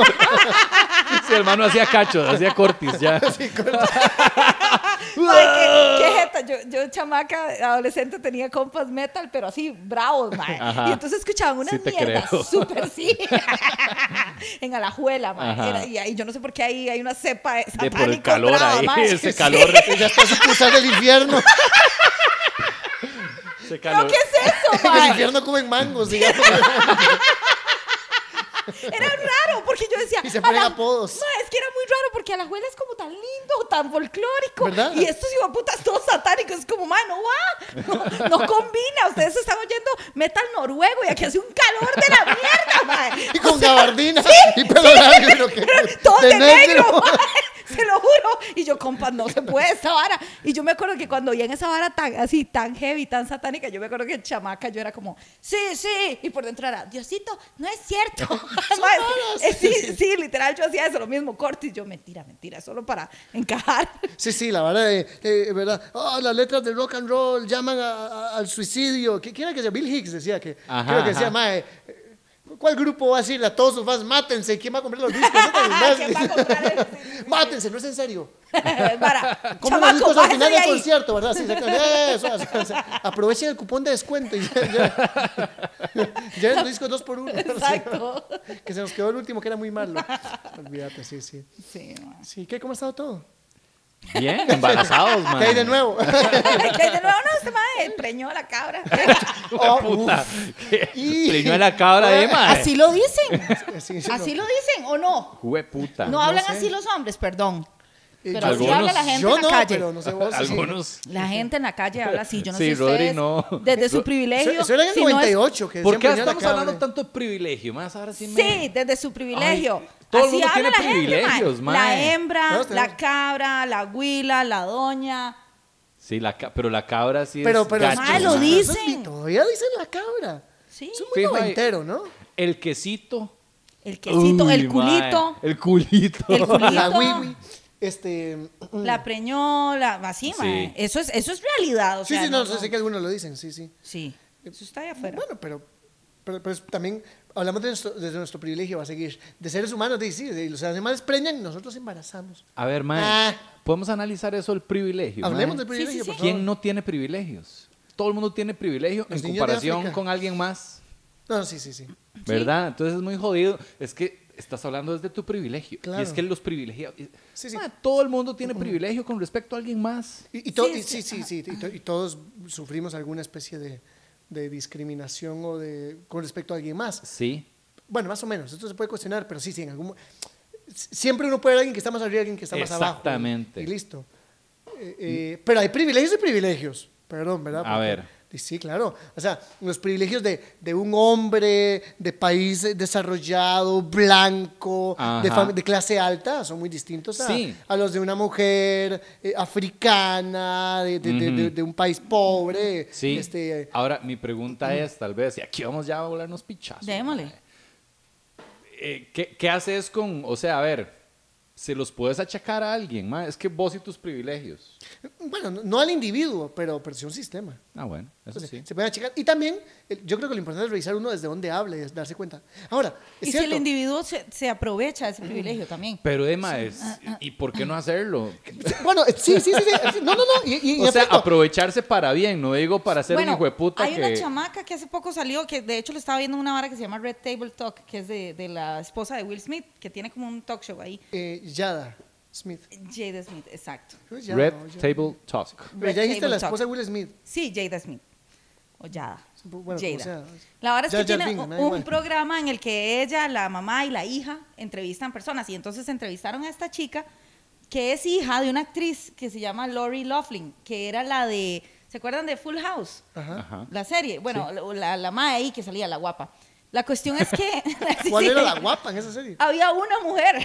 Sí, hermano hacía cacho, hacía cortis, ya. Mae, qué, qué jeta. Yo, yo, chamaca, adolescente, tenía compas metal, pero así, bravos, mae. Ajá. Y entonces escuchaban unas Sí te mierdas súper sí. en Alajuela, mae. Y ahí yo no sé por qué ahí hay una cepa de por el calor brava, ahí, mae. ese Sí. calor. Ya está sucursal del infierno. Ese ¿Pero calor. qué es eso, En el mae? infierno comen mangos, digamos. Era raro, porque yo decía. Y se ponen "Ala- apodos. No, es que era muy raro porque Alajuela es como tan lindo, tan folclórico. ¿Verdad? Y estos putas todos satánicos, es como, man, no va. No, no combina. Ustedes están oyendo metal noruego y aquí hace un calor de la mierda, mae. Y con O sea, gabardina. Y pelo largo. y lo que- todo de, de negro, negro. Juro. Y yo, compa, no se puede esta vara. Y yo me acuerdo que cuando vi en esa vara tan así, tan heavy, tan satánica, yo me acuerdo que en chamaca yo era como, sí, sí. Y por dentro era, Diosito, no es cierto. Eh, sí, sí, literal, yo hacía eso, lo mismo, cortis. Yo, mentira, mentira, solo para encajar. Sí, sí, la verdad, eh, eh, ¿verdad? Oh, las letras del rock and roll llaman a- a- al suicidio. ¿Qué quiera que sea? Bill Hicks decía que. Ajá, creo que decía, mae, eh, ¿Cuál grupo va a decirle a todos sus fans, mátense? ¿Quién va a comprar los discos? ¿Quién va a comprar el- sí, sí, sí. mátense, no es en serio. para, Compren los discos al final de del concierto, ¿verdad? Sí. Eso, eso. Aprovechen el cupón de descuento y ya, ya. Lleven los discos dos por uno. Exacto. Que se nos quedó el último que era muy malo. Olvídate, sí, sí. Sí. Sí, ¿qué? ¿Cómo ha estado todo? Bien, embarazados, man. ¿Qué hay de nuevo? que de nuevo no, este mae preñó a la cabra. Oh, Puta. Y- Preñó a la cabra de mae. Así lo dicen. Sí, sí, Así no. lo dicen, ¿o no? Jue puta. No hablan sé. así los hombres, perdón. Eh, Pero yo- así Algunos- habla la gente Yo en la no, calle. pero no sé vos. sí. Algunos. La gente en la calle habla así, yo no Sí, sé Rodri, ustedes. no. Desde su privilegio. Eso era en el si no es- 98. que ¿Por qué estamos hablando tanto de privilegio? Más ahora sí me... Sí, desde su privilegio. Ay, todo el Así mundo habla tiene la gente, privilegios, mae. La hembra, Todos tenemos. la cabra, la huila, la doña. Sí, la ca- pero la cabra sí Pero, es pero. gacho, Mae, lo mae. di- eso es- dicen. Todavía dicen la cabra. Sí. Es muy Fijo ahí. noventero, ¿no? El quesito. El quesito, Uy, el culito, El culito. el culito. La wiwi. Este. La preñó, la, así, Sí. mae. Eso es, eso es realidad, o Sí, sea, sí, no, sé que algunos lo dicen, sí, sí. Sí, eso está ahí afuera. Bueno, pero, pero, pero también hablamos de nuestro, de nuestro privilegio, va a seguir. De seres humanos, de, sí, de- los animales preñan, nosotros embarazamos. A ver, mae. Ah. Podemos analizar eso, el privilegio. Hablemos mae? del privilegio, sí, sí. por favor. ¿Quién no tiene privilegios? Todo el mundo tiene privilegio Los en comparación con alguien más, No, sí, sí, sí. ¿verdad? Entonces es muy jodido. Es que estás hablando desde tu privilegio. Claro. Y es que los privilegios... Sí, sí. todo el mundo tiene privilegio con respecto a alguien más. Y, y to- Sí, y- sí, sí, sí, sí, y, to- y todos sufrimos alguna especie de, de discriminación o de con respecto a alguien más. Sí. Bueno, más o menos, esto se puede cuestionar, pero sí, sí, en algún siempre uno puede ver a alguien que está más arriba y alguien que está más abajo. Exactamente. Y, y listo. Eh, eh, pero hay privilegios y privilegios. Perdón, ¿verdad? A ver. Y Sí, claro. O sea, los privilegios de, de un hombre de país desarrollado, blanco, de, clase alta, son muy distintos a, Sí. a los de una mujer eh, africana, de, de- de- de- Ujú. de un país pobre. Sí. Este, Ahora, mi pregunta es, tal vez, y aquí vamos ya a volarnos pichazos. Démosle. Eh, ¿qué, ¿Qué haces con, o sea, a ver, se los puedes achacar a alguien? Es que vos y tus privilegios. Bueno, no, al individuo, pero, pero sí a un sistema. Ah, bueno, eso Entonces, sí. Se pueden checar. Y también, el- yo creo que lo importante es revisar uno desde dónde habla y es darse cuenta. Ahora, es Y si el individuo se, se aprovecha de ese privilegio también. Pero, Emma, es, ¿y por qué no hacerlo? Bueno, eh, sí, sí, sí, sí. No, no, no. Y, y- y O sea, efecto, aprovecharse para bien, no digo para ser un hijo de puta hay que... una chamaca que hace poco salió, que de hecho le estaba viendo en una vara que se llama Red Table Talk, que es de, de la esposa de Will Smith, que tiene como un talk show ahí. eh, Yada Smith. Jada Smith, exacto. Red. Table Talk. Pero Red ya dijiste Table la esposa de Will Smith. Sí, Jada Smith. O Yada. Bueno, como Jada. sea. La verdad es que tiene un igual. programa en el que ella, la mamá y la hija entrevistan personas. Y entonces entrevistaron a esta chica que es hija de una actriz que se llama Lori Loughlin, que era la de, ¿se acuerdan de Full House? Ajá. La serie, bueno, la, la, la mae ahí que salía, la guapa. La cuestión es que... ¿Cuál Sí. era la guapa en esa serie? Había una mujer.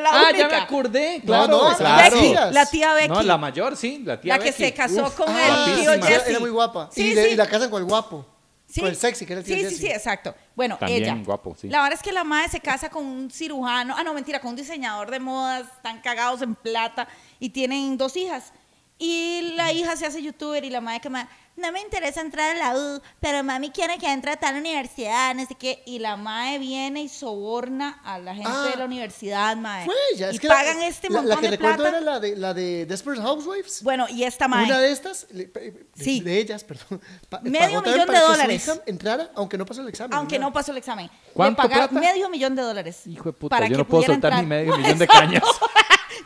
la Ah, única. ya me acordé. No, Claro, no, esa claro. Becky, la tía Becky. No, la mayor, sí, la tía la que Becky. se casó Uf, con Ah, el tío Jesse. Era muy guapa. Sí, y, sí. y la casan con el guapo. Sí. Con el sexy, que era el tío Sí, sí, Jesse. sí, exacto. Bueno, También ella. guapo, sí. La verdad es que la madre se casa con un cirujano. Ah, no, mentira, con un diseñador de modas. Están cagados en plata y tienen dos hijas. Y la hija se hace youtuber y la madre que ma- no me interesa entrar a la U, pero mami quiere que entre a tal universidad, no sé qué. Y la madre viene y soborna a la gente Ah, de la universidad, madre. Fue ella. Es y que la- pagan este la, montón La que de recuerdo plata. era la de, la de Desperate Housewives. Bueno, y esta madre. Una de estas, le- de, Sí. de ellas, perdón, pa- Medio millón para de que su dólares. hija entrara, aunque no pasó el examen. Aunque ni no nada. pasó el examen. ¿Cuánto Le pagaron plata? medio millón de dólares. Hijo de puta, para yo que no puedo soltar ni entrar. medio millón de cañas.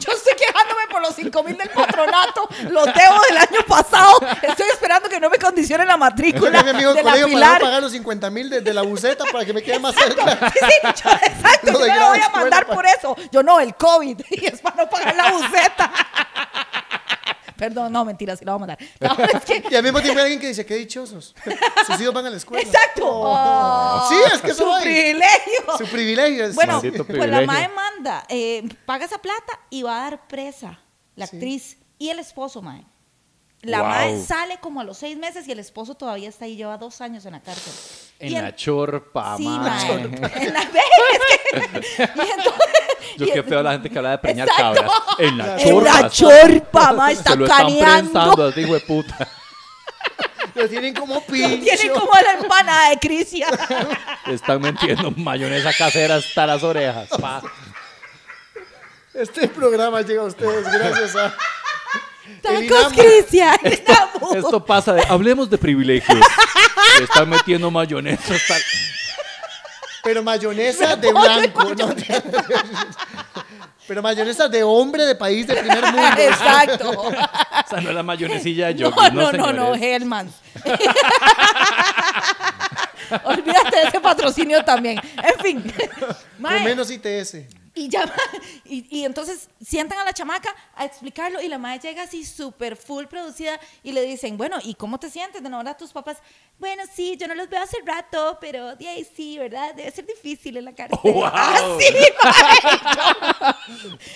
Yo estoy quejándome por los 5 mil del patronato. Los debo del año pasado. Estoy esperando que no me condicione la matrícula mi amigo de la colegio para Pilar. no pagar los 50 mil de, de la buceta para que me quede más cerca. Sí, sí, yo, exacto. Yo grado voy a mandar pa- por eso. Yo no, el COVID. Y es para no pagar la buceta. Perdón, no, mentira, sí la voy a es que- Y al mismo tiempo hay alguien que dice, qué dichosos. Sus hijos van a la escuela. Exacto. Oh, Sí, es que eso su hay. privilegio. Su privilegio. es- Bueno, pues la madre manda, eh, paga esa plata y va a dar presa la Sí. actriz y el esposo, madre. La Wow. madre sale como a los seis meses y el esposo todavía está ahí, lleva dos años en la cárcel. En la chorpa, Sí, mae. En la es que- y entonces- Yo qué en- feo la gente que habla de preñar Exacto. cabras. En la En chorpa. la chorpa, mae, está Se lo están prensando así, hijo de puta. Lo tienen como pincho. Tiene como la empanada de Crisia. Están metiendo mayonesa casera hasta las orejas. pa. Este programa llega a ustedes gracias a... Tacos. Crisia. Inamo. Esto pasa de. Hablemos de privilegios. Le están metiendo mayonesa hasta. Pero mayonesa de blanco. ¿no? Pero mayonesa de hombre de país de primer mundo. Exacto. O sea, no es la mayonesilla de No, no, no, no, señores. Hellman. Olvídate de ese patrocinio también. En fin. Con menos ITS. Y, llama, y, y entonces sientan a la chamaca a explicarlo y la madre llega así súper full producida y le dicen, bueno, ¿y cómo te sientes de no ver a tus papás? Bueno, sí, yo no los veo hace rato, pero de ahí sí, ¿verdad? Debe ser difícil en la cárcel. Oh, wow. Así, mae.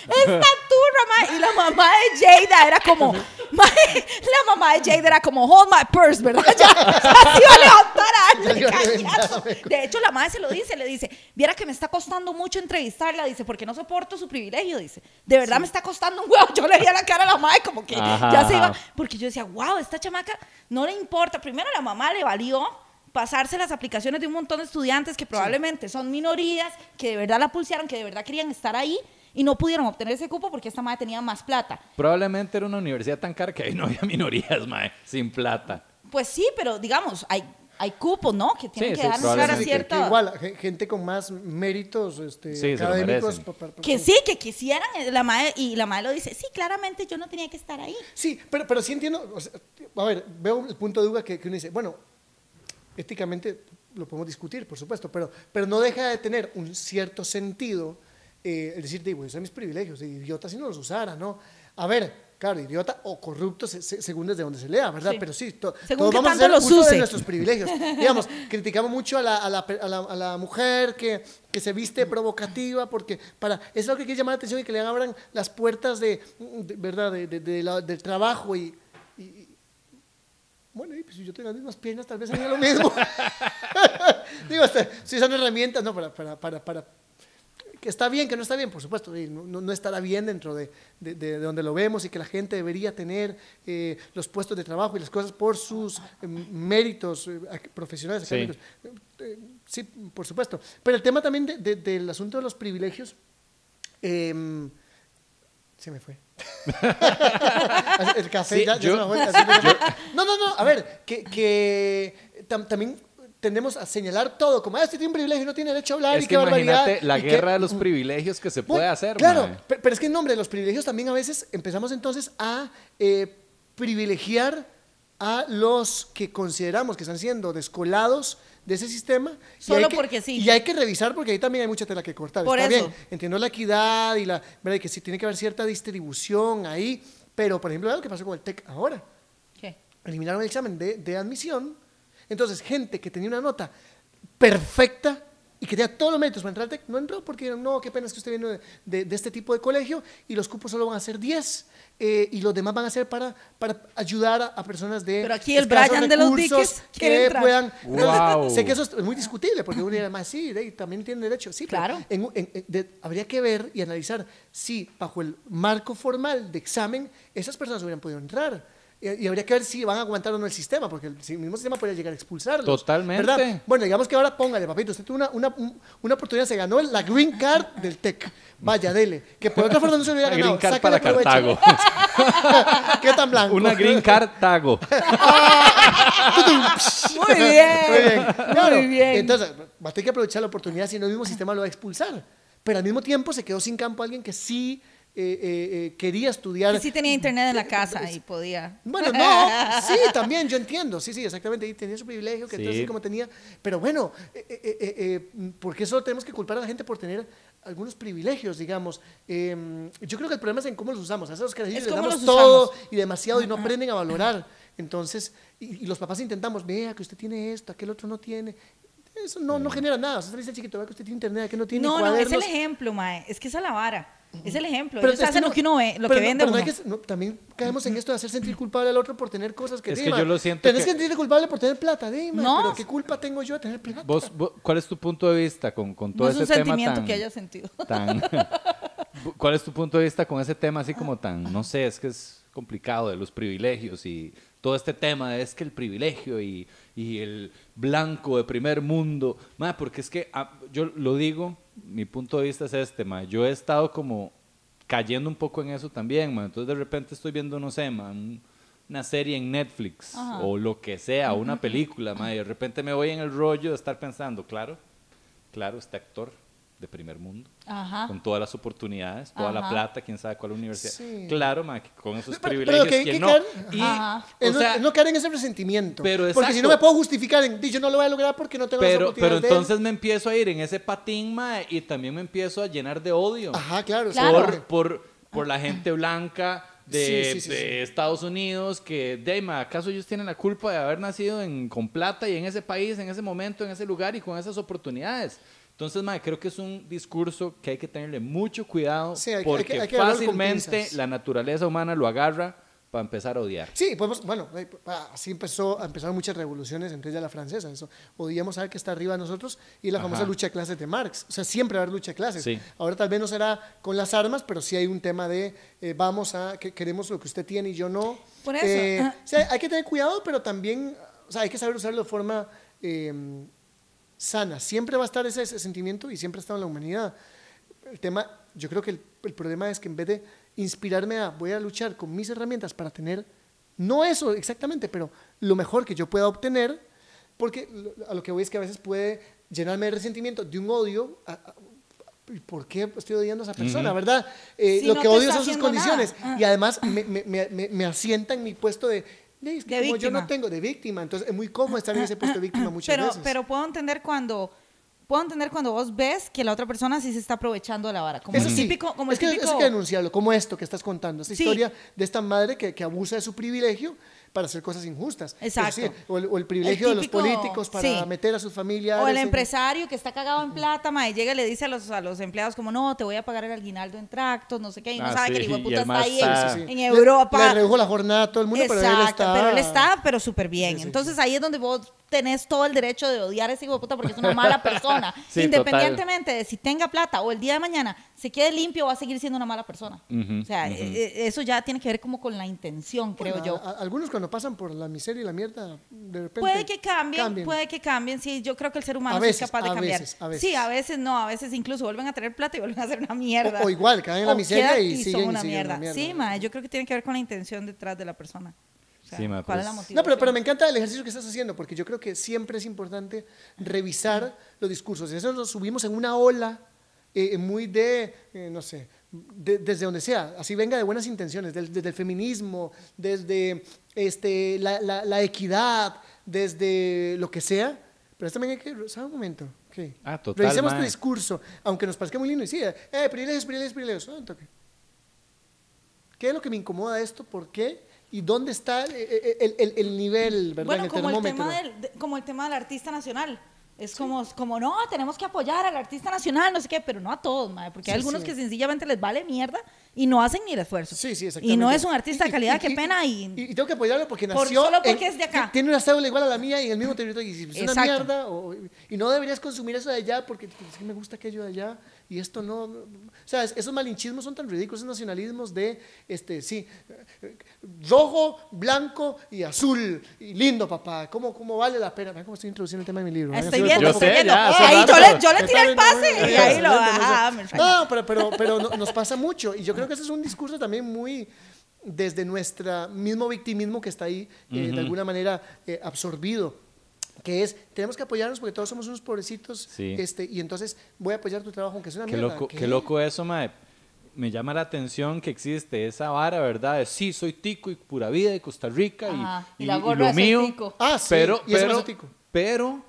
Esta turra, mae. Y la mamá de Jada era como, mae, la mamá de Jada era como, hold my purse, ¿verdad? Ya, ya se iba a levantar a Ya. De hecho, la madre se lo dice, le dice, viera que me está costando mucho entrevistarla, dice, porque no soporto su privilegio, dice. De verdad me está costando un huevo. Yo le veía la cara a la madre como que Ajá, ya se iba. Porque yo decía, wow, esta chamaca no le importa. Primero, a la mamá le valió pasarse las aplicaciones de un montón de estudiantes que probablemente son minorías, que de verdad la pulsearon, que de verdad querían estar ahí y no pudieron obtener ese cupo porque esta madre tenía más plata. Probablemente era una universidad tan cara que ahí no había minorías, mae. Sin plata. Pues sí, pero digamos, hay, hay cupos, ¿no? Que tienen Sí, que sí, dar probablemente. a Sí, que- cierta... que igual, ge- gente con más méritos este, Sí, académicos. pa- pa- pa- Que sí, que quisieran, eh, la madre, y la madre lo dice, sí, claramente yo no tenía que estar ahí. Sí, pero, pero sí entiendo. o sea, a ver, veo el punto de duda que, que uno dice, bueno, éticamente lo podemos discutir, por supuesto, pero, pero no deja de tener un cierto sentido eh, el decir, digo, son mis privilegios, de idiota si no los usara, ¿no? A ver, claro, idiota o corrupto se- se- según desde donde se lea, ¿verdad? Sí. Pero sí, to- Según todos vamos a hacer los uso use. de nuestros privilegios. Digamos, criticamos mucho a la, a la, a la- a la mujer que, que se viste provocativa porque para eso es lo que quiere llamar la atención y que le abran las puertas de, de- ¿verdad? De, de- del trabajo y, y- bueno, y pues si yo tengo las mismas piernas, tal vez haría lo mismo. Digo, si son herramientas, ¿no? Para, para, para, para- que está bien, que no está bien, por supuesto, no, estará bien dentro de, de- de- de donde lo vemos y que la gente debería tener eh, los puestos de trabajo y las cosas por sus eh, méritos eh, profesionales, Sí. académicos. Sí, por supuesto. Pero el tema también de- de- del asunto de los privilegios, em, se me fue. el café Sí, ya, ya yo- se me fue. fue. No, no, no, a ver, que, que tam- también tendemos a señalar todo como, ah, este tiene un privilegio, no tiene derecho a hablar, Es y que qué barbaridad. imagínate la y qué- guerra de los privilegios que se puede Bueno, hacer, Claro, pero, es que en nombre de los privilegios también a veces empezamos entonces a eh, privilegiar a los que consideramos que están siendo descolados de ese sistema. y Solo que- porque sí. Y hay que revisar porque ahí también hay mucha tela que cortar. Por Está eso. bien, entiendo la equidad y la verdad y que sí tiene que haber cierta distribución ahí, pero por ejemplo, lo que pasó con el TEC ahora ¿Qué? eliminaron el examen de, de admisión. Entonces, gente que tenía una nota perfecta y que tenía todos los méritos para entrar al TEC, no entró porque dijeron, no, qué pena es que usted viene de, de- de este tipo de colegio y los cupos solo van a ser 10 eh, y los demás van a ser para, para ayudar a, a personas de Pero aquí el Brian de los diques que entrar. puedan... Wow. Sé que eso es muy discutible porque uno dirá, más sí, de- también tiene derecho, sí, Claro. en- en- en- de- habría que ver y analizar si bajo el marco formal de examen esas personas hubieran podido entrar. Y, y habría que ver si van a aguantar o no el sistema, porque el, mismo sistema podría llegar a expulsarlos. Totalmente. ¿verdad? Bueno, digamos que ahora póngale, papito, usted tuvo una, una, un- una oportunidad, se ganó la green card del TEC. Vaya, dele. Que por otra forma no se lo hubiera ganado. green card Sácale para provecho. Cartago. ¿Qué tan blanco? Una green card tago. Muy bien. Muy bien. Claro. Muy bien. Entonces, va a tener que aprovechar la oportunidad, si no, el mismo sistema lo va a expulsar. Pero al mismo tiempo se quedó sin campo alguien que sí eh, eh, eh, quería estudiar. Que sí tenía internet en la casa y podía. Bueno, no, sí, también, yo entiendo, sí, sí, exactamente, y tenía su privilegio, que Sí. entonces como tenía, pero bueno, eh, eh, ¿por qué solo tenemos que culpar a la gente por tener algunos privilegios, digamos? Eh, yo creo que el problema es en cómo los usamos, a esos carajillos Es les damos todo usamos. y demasiado y no aprenden a valorar, entonces, y, y los papás intentamos, vea que usted tiene esto, aquel otro no tiene, eso no, no genera nada, usted dice al chiquito, que usted tiene internet, que no tiene No, no, es el ejemplo, mae. Es que esa es la vara. Es el ejemplo. Pero Ellos es que no- lo que uno ve, lo pero que no- vende pero no hay uno. que- no, también caemos en esto de hacer sentir culpable al otro por tener cosas que Es que dima, yo lo siento Tenés que- que sentirte culpable por tener plata, dime. No. Pero qué culpa tengo yo de tener plata. ¿Vos, vos- cuál es tu punto de vista con, con todo No es un ese tema sentimiento tan, que haya sentido. tan- ¿Cuál es tu punto de vista con ese tema así como tan, no sé, es que es complicado de los privilegios y todo este tema de es que el privilegio y, y el blanco de primer mundo, ma, porque es que ah, yo lo digo, mi punto de vista es este, ma, yo he estado como cayendo un poco en eso también, ma, entonces de repente estoy viendo, no sé, ma, un- una serie en Netflix Ajá. o lo que sea, una película, ma, y de repente me voy en el rollo de estar pensando, claro, claro, este actor de primer mundo, Ajá. con todas las oportunidades, toda la Ajá. plata, quién sabe cuál universidad. Sí. Claro, ma, con esos Pero- pero privilegios, lo que ¿quién que no? caer- Y, o no- sea, no caer en ese resentimiento. Pero porque si no me puedo justificar en, "Di, yo no lo voy a lograr porque no tengo las pero, pero de él". entonces me empiezo a ir en ese patín, ma, y también me empiezo a llenar de odio Ajá, claro. Claro. sí. por, por, por la gente blanca de, Sí, sí, sí, de sí. Estados Unidos, que, de, ma, ¿acaso ellos tienen la culpa de haber nacido en, con plata y en ese país, en ese momento, en ese lugar y con esas oportunidades? Entonces, ma, creo que es un discurso que hay que tenerle mucho cuidado Sí, hay que- hay porque que- hay que fácilmente la naturaleza humana lo agarra para empezar a odiar. Sí, podemos, bueno, eh, así empezó, empezaron muchas revoluciones, entre ellas la francesa, eso. Odiamos saber que está arriba de nosotros y la famosa Ajá. lucha de clases de Marx. O sea, siempre va a haber lucha de clases. Sí. Ahora tal vez no será con las armas, pero sí hay un tema de eh, vamos a, que queremos lo que usted tiene y yo no. Por eso. Eh, o sea, hay que tener cuidado, pero también, o sea, hay que saber usarlo de forma eh, sana. Siempre va a estar ese, ese sentimiento y siempre ha estado en la humanidad. El tema, yo creo que el, el problema es que en vez de inspirarme a voy a luchar con mis herramientas para tener, no eso exactamente, pero lo mejor que yo pueda obtener, porque lo- a lo que voy es que a veces puede llenarme de resentimiento, de un odio. a- a- ¿y ¿Por qué estoy odiando a esa persona, verdad? Eh, Si lo no que odio son sus condiciones. Ah. Y además me, me, me, me- me asienta en mi puesto de, es que De como yo no víctima. tengo de víctima, entonces es muy cómodo estar en ese puesto de víctima muchas pero, veces. pero puedo entender cuando puedo entender cuando vos ves que la otra persona sí se está aprovechando de la vara. Como Eso el sí, típico, como es el que típico. eso hay que denunciarlo, como esto que estás contando, esta Sí. historia de esta madre que, que abusa de su privilegio para hacer cosas injustas. Exacto. sí, o, el, o el privilegio El de los políticos para sí. meter a sus familiares. O el en- empresario que está cagado en plata, ma, y llega y le dice a los, a los empleados como, no, te voy a pagar el aguinaldo en tractos, no sé qué, y no Ah, sabe sí, que el hijo puta está ahí está- en, Sí, sí. en Le- Europa. Le, redujo la jornada a todo el mundo, pero él Exacto, está. pero él está, pero súper bien. Sí, sí, Entonces ahí es donde vos tenés todo el derecho de odiar a ese hijo de puta porque es una mala persona. Sí, Independientemente de si tenga plata o el día de mañana se quede limpio, va a seguir siendo una mala persona. O sea, eh, eh, eso ya tiene que ver como con la intención, creo Bueno, yo. a- a- algunos cuando pasan por la miseria y la mierda, de repente. Puede que cambien, cambien. puede que cambien, sí, yo creo que el ser humano sí es capaz de a cambiar. veces, a veces. Sí, a veces no, a veces incluso vuelven a tener plata y vuelven a hacer una mierda. O- o igual, caen en la miseria y siguen son y una siguen mierda. Sí, ma, yo creo que tiene que ver con la intención detrás de la persona. Sí, ma, ¿Cuál pues- es la motivación? No, pero, pero me encanta el ejercicio que estás haciendo, porque yo creo que siempre es importante revisar los discursos. Y eso nos subimos en una ola eh, muy de, eh, no sé, de- desde donde sea, así venga de buenas intenciones, del- desde el feminismo, desde este, la, la- la equidad, desde lo que sea. Pero también hay que, ¿sabes un momento? ok. Ah, total, Revisemos tu discurso, aunque nos parezca muy lindo y sí, eh, privilegios, privilegios, privilegios. Ah, un toque. ¿Qué es lo que me incomoda esto? ¿Por qué? ¿Y dónde está el, el- el- el nivel, verdad? en Bueno, el como el, tema del, de- como el tema del artista nacional. Es como, como, no, tenemos que apoyar al artista nacional, no sé qué, pero no a todos, mae, porque hay algunos sí. que sencillamente les vale mierda y no hacen ni el esfuerzo. Sí, sí, Y exactamente. no es un artista de Y- calidad, y- qué y- pena. Y, Y, y tengo que apoyarlo porque Por- nació. solo porque en- es de acá. Tiene una cédula igual a la mía y en el mismo territorio. Y es una mierda. o- y no deberías consumir eso de allá porque es que me gusta aquello de allá y esto no. no- o sea, es- esos malinchismos son tan ridículos, esos nacionalismos de, este, sí, rojo, blanco y azul. Y lindo, papá. ¿Cómo, cómo vale la pena? Vean cómo estoy introduciendo el tema de mi libro. Estoy viendo, estoy viendo. Ahí yo le, yo le tiré el pase bien, y ahí lo ajá. No, pero, pero, pero no- nos pasa mucho. Y yo creo que ese es un discurso también muy desde nuestro mismo victimismo que está ahí eh, de alguna manera eh, absorbido. Que es, tenemos que apoyarnos porque todos somos unos pobrecitos. Sí. Este, y entonces voy a apoyar tu trabajo, aunque es una Qué mierda. loco, ¿Qué? qué loco eso, mae. Me llama la atención que existe esa vara, ¿verdad? De sí, soy tico y pura vida de Costa Rica y- Ajá, y y, la y lo mío. tico. Ah, sí, pero, y no pero, es tico. pero,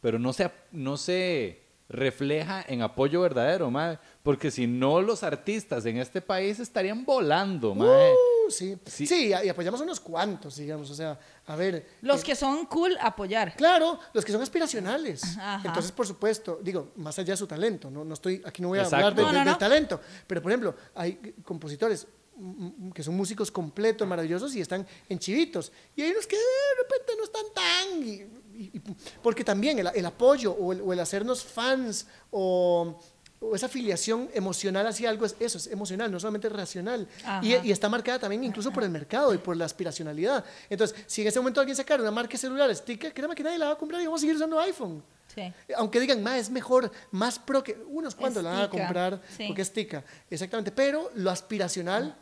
pero no se, no se refleja en apoyo verdadero, mae. Porque si no, los artistas en este país estarían volando, mae. Uh, sí, Sí. sí. y apoyamos a unos cuantos, digamos. O sea, a ver. Los eh, que son cool, apoyar. Claro, los que son aspiracionales. Ajá. Entonces, por supuesto, digo, más allá de su talento, no, no estoy, aquí no voy a Exacto. hablar de- No, de- no, del no. talento, pero por ejemplo, hay compositores mm, mm, que son músicos completos, maravillosos y están en chivitos. Y hay unos que de repente no están tan... y- y- y- porque también el, el apoyo o el, o el hacernos fans o, o esa afiliación emocional hacia algo, es eso, es emocional, no solamente racional. Y, está marcada también incluso por el mercado y por la aspiracionalidad. Entonces, si en ese momento alguien sacara una marca de celulares, tica, créame que nadie la va a comprar y vamos a seguir usando iPhone. Sí. Aunque digan, más es mejor, más pro que unos cuantos la van a comprar sí. porque es tica. Exactamente. Pero lo aspiracional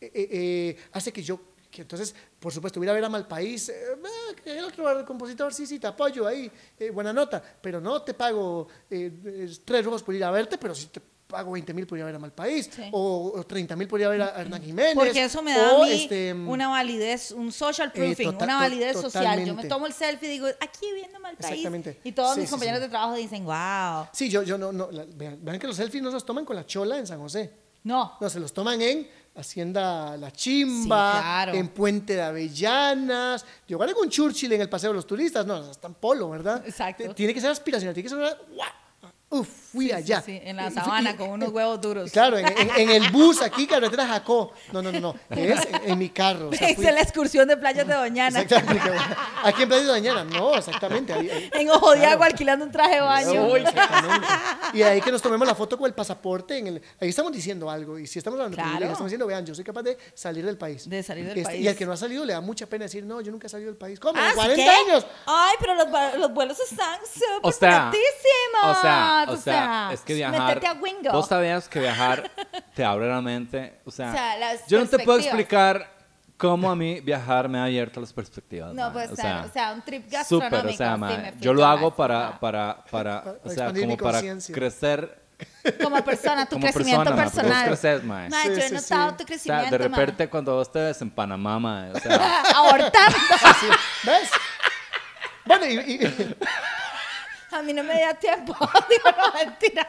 eh, eh, eh, hace que yo, que entonces, por supuesto, ir a ver a Malpaís, eh, que el otro compositor, sí, sí, te apoyo ahí, eh, buena nota, pero no te pago eh, eh, tres rojos por ir a verte, pero sí te pago 20 mil por ir a ver a Malpaís, Sí. o, o 30 mil por ir a ver a Hernán Jiménez. Porque eso me da o, a mí este, una validez, un social proofing, una to- validez social. Yo me tomo el selfie y digo, aquí viendo mal país. Exactamente. Y todos Sí, mis sí, compañeros de trabajo dicen, wow. Sí, yo, yo no, no la- vean, vean que los selfies no se los toman con la chola en San José. No. No, se los toman en Hacienda La Chimba, Sí, claro. en Puente de Avellanas. Yo gané con Churchill en el Paseo de los Turistas. No, está en polo, ¿verdad? Exacto. Tiene que ser aspiracional, tiene que ser una... Uf, fui Sí, allá. sí, en la sabana y- con unos huevos duros. Claro, en, en- en el bus aquí, carretera Jacó. No, no, no, no. Es en, en mi carro. o sea, fui- Hice la excursión de playas de Doñana. Exactamente. Aquí en Playa de Doñana. No, exactamente. ahí- ahí- En Ojo de Claro. Agua alquilando un traje de baño. Uy, exactamente. Y ahí que nos tomemos la foto con el pasaporte. En el, ahí estamos diciendo algo. Y si estamos hablando, Claro. Julia, estamos diciendo, vean, yo soy capaz de salir del país. De salir del Este, país. Y al que no ha salido le da mucha pena decir, no, yo nunca he salido del país. ¿Cómo? Ah, ¿sí 40 qué? años. Ay, pero los, los vuelos están súper O sea, baratísimos. o sea, o sea, es que viajar. Métete a Wingo. Vos sabías que viajar te abre la mente. O sea, O sea, las yo no te puedo explicar cómo a mí viajar me ha abierto las perspectivas. No, mae. pues, o sea, sea, o sea, un trip gastronómico. súper, o sea, sí, me yo lo hago para, para, para, Para o sea, como para crecer. Como persona, tu Como crecimiento persona, porque personal. vos creces, mae. Sí, yo he sí, notado sí. tu O sea, crecimiento, de repente cuando vos te ves en Panamá, mae, o sea, Abortando. ¿Ves? Bueno, y, y- A mí no me da tiempo. Digo, no, mentira.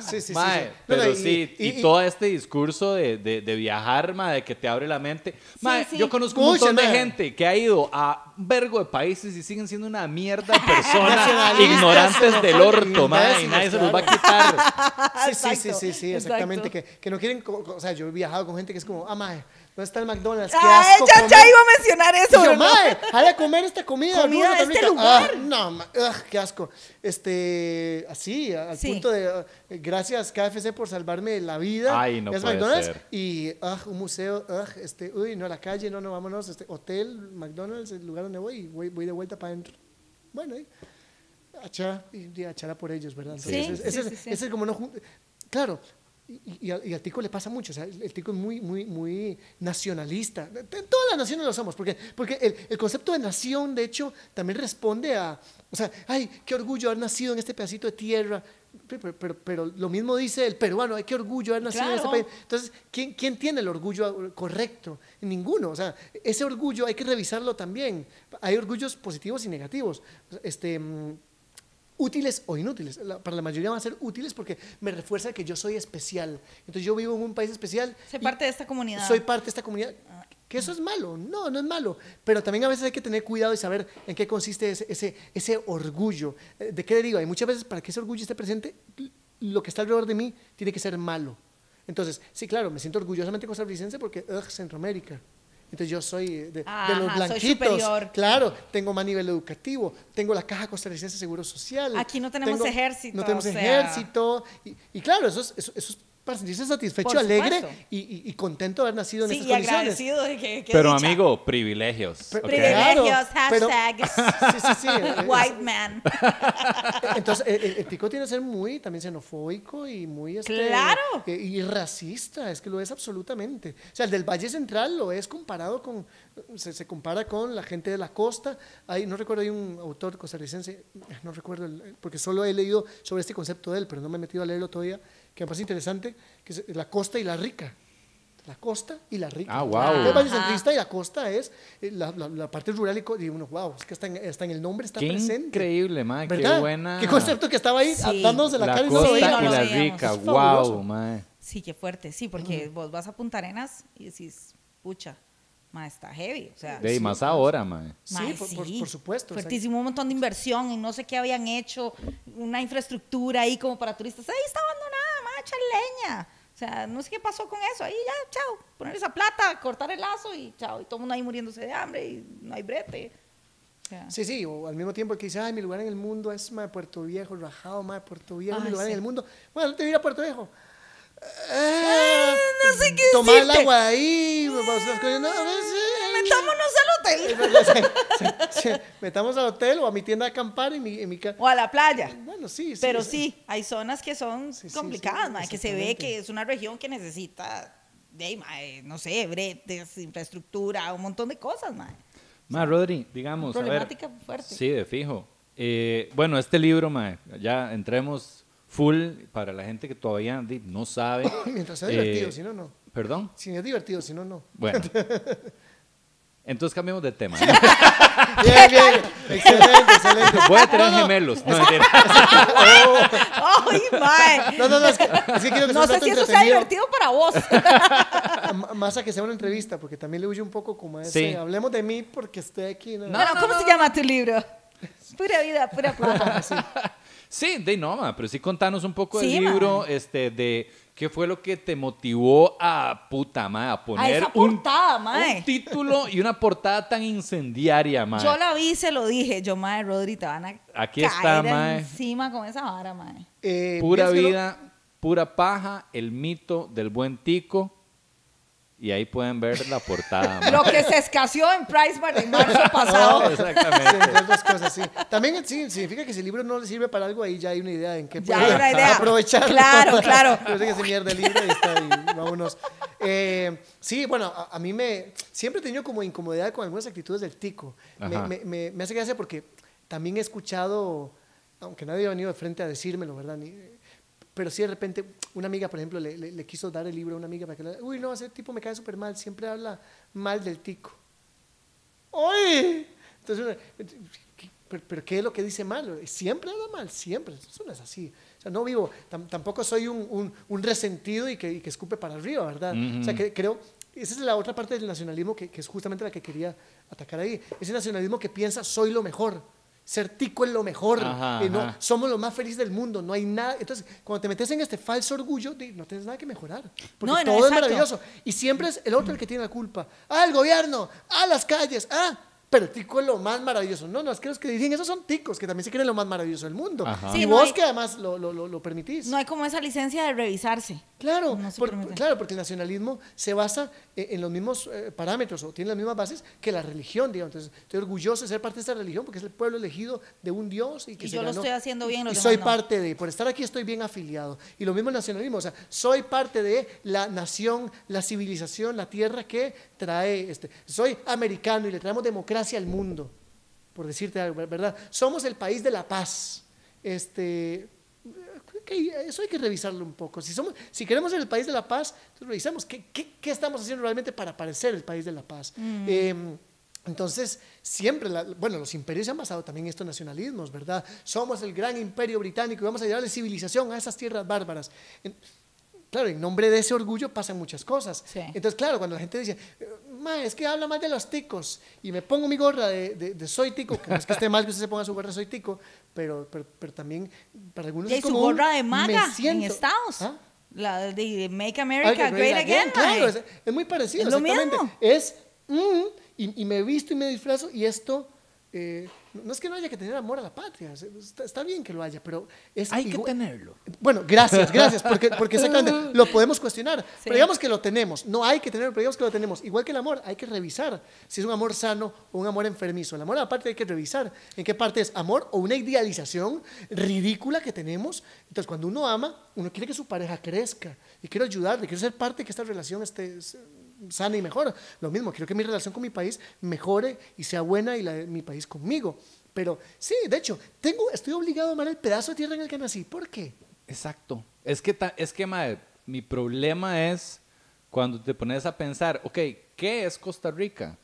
sí, sí, sí, Mae, sí. Pero y- sí, y, y- todo este discurso de, de, de viajar, mae, de que te abre la mente. Mae, sí. yo conozco un montón de gente que ha ido a un vergo de países y siguen siendo una mierda de personas ignorantes del orto, mae, y nadie se los va a quitar. Sí, sí, sí, sí, exactamente. Que, que no quieren, o sea, yo he viajado con gente que es como, ah, mae, ¿dónde está el McDonald's? Qué Ah, asco ya, ya comer". iba a mencionar Y eso. yo, Bruno. mae, jale a comer esta comida. Comida rusa de este rica". lugar. Ah, no, ugh, qué asco. Este, así, al Sí. punto de, uh, gracias KFC por salvarme la vida. Ay, no Es puede McDonald's ser. y, ugh, un museo, ugh, este, uy, no, la calle, no, no, vámonos, este, hotel, McDonald's, el lugar donde voy, y voy, voy de vuelta para adentro. Bueno, ahí, achá, y, y achara por ellos, ¿verdad? Sí, Entonces, sí, ese, sí, es- sí. ese es como no, claro, y, y al, y al tico le pasa mucho, o sea, el, el tico es muy, muy, muy nacionalista. Todas las naciones lo somos, porque, porque el, el concepto de nación, de hecho, también responde a, o sea, ay, qué orgullo haber nacido en este pedacito de tierra. Pero, pero- lo mismo dice el peruano, ay, qué orgullo haber nacido en este país. Entonces, ¿quién, ¿quién tiene el orgullo correcto? Ninguno. O sea, ese orgullo hay que revisarlo también. Hay orgullos positivos y negativos. Este, mm, útiles o inútiles. La- para la mayoría van a ser útiles porque me refuerza que yo soy especial. Entonces yo vivo en un país especial. Soy parte de esta comunidad. Soy parte de esta comunidad. Que eso es malo. No, no es malo. Pero también a veces hay que tener cuidado y saber en qué consiste ese, ese, ese orgullo. Eh, ¿De qué deriva? Y muchas veces para que ese orgullo esté presente, lo que está alrededor de mí tiene que ser malo. Entonces, sí, claro, me siento orgullosamente costarricense porque, ugh, Centroamérica. Entonces yo soy de, los blanquitos. Claro, tengo más nivel educativo, tengo la caja costarricense de seguro social. Aquí no tenemos tengo- ejército, No tenemos o sea. ejército. Y, y claro, eso es, eso, eso es para sentirse satisfecho, alegre y, y- y contento de haber nacido en Sí, estas y condiciones. agradecido de que, que Pero dicha. amigo, privilegios. Privilegios, Claro, pero- hashtag Sí, sí, sí. eh, white man. Entonces, el, el- tico tiene que ser muy también xenofóbico y muy este, Claro. eh, y racista, es que lo es absolutamente. O sea, el del Valle Central lo es comparado con, se, se compara con la gente de la costa. Hay, no recuerdo, hay un autor costarricense, no recuerdo, el- porque solo he leído sobre este concepto de él, pero no me he metido a leerlo todavía, que me parece interesante, que es la costa y la rica. La costa y la rica. Ah, El wow. Valle Centrista y la costa es eh, la, la- la parte rural y, y uno, wow, es que está en, está en el nombre, está Qué presente. increíble. Qué ¿Verdad? buena. Qué concepto que estaba ahí Sí. dándose la, La cara y no lo costa Sí, veía. no y lo la rica. Es. Wow, mae. Sí, qué fuerte, sí, porque vos vas a Punta Arenas y decís, pucha, ma, está heavy. O sea, De ahí más ahora. Sí, ma, por, por- por supuesto. Fuertísimo, un montón de inversión y no sé qué habían hecho, una infraestructura ahí como para turistas. Ahí está abandonada, echar leña. O sea, no sé qué pasó con eso. Ahí ya, chao. Poner esa plata, cortar el lazo y chao. Y todo el mundo ahí muriéndose de hambre y no hay brete. Sí, sí, o al mismo tiempo el que dice, ay, mi lugar en el mundo es ma, Puerto Viejo, rajado, ma, Puerto Viejo, mi lugar sí. en el mundo. Bueno, no te voy a ir a Puerto Viejo. Eh, no sé qué Tomar el decirte. agua ahí, cosas, no, ver, sí. Metámonos al hotel. Sí, Metamos al hotel o a mi tienda de acampar en mi, en mi ca- O a la playa. Bueno, sí, sí. Pero sí, hay zonas que son Sí, sí, complicadas, sí, mae, que se ve que es una región que necesita, de, mae, no sé, bretes, infraestructura, un montón de cosas, mae. Mae, Rodri, digamos, a ver. Problemática fuerte. Sí, de fijo. Eh, bueno, este libro, mae, ya entremos full para la gente que todavía no sabe. Mientras sea Eh, divertido, si no, no. Perdón. Si es divertido, si no, no. Bueno. Entonces cambiamos de tema. Bien, bien. Excelente, excelente. Voy a tener gemelos. No. ¡Ay, mae! No, no, no, es que, es que quiero que No sea sé si eso sea divertido para vos. M- Más a que sea una entrevista, porque también le huye un poco como ese. Sí. Hablemos de mí porque estoy aquí. ¿no? No, Bueno, ¿cómo se llama tu libro? Pura vida, pura plata. Sí, de no, ma, pero sí contanos un poco del Sí, libro, ma. este, de qué fue lo que te motivó a puta, ma, a poner esa un, portada, mae. un título y una portada tan incendiaria, ma. Yo la vi y se lo dije. Yo, mae, Rodri, te van a Aquí caer está, mae. encima con esa vara, mae. Eh, Pura vida, pura paja, el mito del buen tico. Y ahí pueden ver la portada. Lo que se escaseó en Pricemark en marzo pasado. No, Sí, exactamente. dos cosas, sí. También sí, significa que si el libro no le sirve para algo, ahí ya hay una idea en qué Ya puede hay una idea. aprovechar. Claro, claro. Yo sé que se mierda el libro y está ahí, vámonos. Eh, sí, bueno, a, a mí me... Siempre he tenido como incomodidad con algunas actitudes del tico. Me, me, me- me hace gracia porque también he escuchado, aunque nadie ha venido de frente a decírmelo, ¿verdad? Ni- pero sí de repente una amiga, por ejemplo, le, le- le quiso dar el libro a una amiga para que le... Uy, no, ese tipo me cae súper mal, siempre habla mal del tico. ¡Oye! Entonces, ¿qué- pero, pero ¿qué es lo que dice mal? Siempre habla mal, siempre. Eso no es así. O sea, no vivo, tam- tampoco soy un, un- un resentido y que, y que escupe para arriba, ¿verdad? O sea, que, creo, esa es la otra parte del nacionalismo que, que es justamente la que quería atacar ahí. Ese nacionalismo que piensa, soy lo mejor. Ser tico es lo mejor. Ajá, eh, no, ajá. somos los más felices del mundo. No hay nada. Entonces, cuando te metes en este falso orgullo, no tienes nada que mejorar. Porque No, no, todo es maravilloso. Y siempre es el otro el que tiene la culpa. Ah, el gobierno. Ah, las calles. Ah, pero el tico es lo más maravilloso. No, no, es que los que dicen eso son ticos, que también se creen lo más maravilloso del mundo. Ajá. Y Sí, no vos hay- que además lo, lo, lo, lo permitís. No hay como esa licencia de revisarse. Claro, No por- claro, porque el nacionalismo se basa eh, en los mismos eh, parámetros o tiene las mismas bases que la religión, digamos. Entonces, estoy orgulloso de ser parte de esta religión porque es el pueblo elegido de un Dios y que Y se yo lo estoy haciendo bien, los Y soy no. parte de, por estar aquí estoy bien afiliado. Y lo mismo el nacionalismo, o sea, soy parte de la nación, la civilización, la tierra que trae, este, soy americano y le traemos democracia al mundo, por decirte algo, ¿verdad? Somos el país de la paz. Este, eso hay que revisarlo un poco. Si, somos, si queremos ser el país de la paz, revisamos qué, qué- qué estamos haciendo realmente para parecer el país de la paz. Eh, entonces, siempre, la- bueno, los imperios se han basado también en estos nacionalismos, ¿verdad? Somos el gran imperio británico y vamos a llevarle civilización a esas tierras bárbaras. Claro, en nombre de ese orgullo pasan muchas cosas. Sí. Entonces, claro, cuando la gente dice, "Eh, "Ma, es que habla más de los ticos. Y me pongo mi gorra de, de- de soy tico, que no es que esté mal que usted se ponga su gorra de soy tico, pero, pero, pero también para algunos Y es su como un, gorra de "Me maga en siento". Estados. ¿Ah? La de Make America Great Again. Claro, mae. es, es muy parecido. Es lo mismo. Es, mm, y, y me visto y me disfrazo y esto, eh, no es que no haya que tener amor a la patria, es- está, está bien que lo haya, pero es... Hay que tenerlo. Bueno, gracias, gracias, porque, porque exactamente lo podemos cuestionar, Sí. pero digamos que lo tenemos, no hay que tenerlo, pero digamos que lo tenemos. Igual que el amor, hay que revisar si es un amor sano o un amor enfermizo. El amor a la patria hay que revisar en qué parte es amor o una idealización ridícula que tenemos. Entonces, cuando uno ama, uno quiere que su pareja crezca y quiero ayudarle, quiero ser parte de que esta relación esté sana y mejor. Lo mismo, quiero que mi relación con mi país mejore y sea buena y la de mi país conmigo. Pero sí, de hecho, tengo, estoy obligado a amar el pedazo de tierra en el que nací. ¿Por qué? Exacto. Es que, ta- es que mi problema es cuando te pones a pensar, ok, ¿qué es Costa Rica?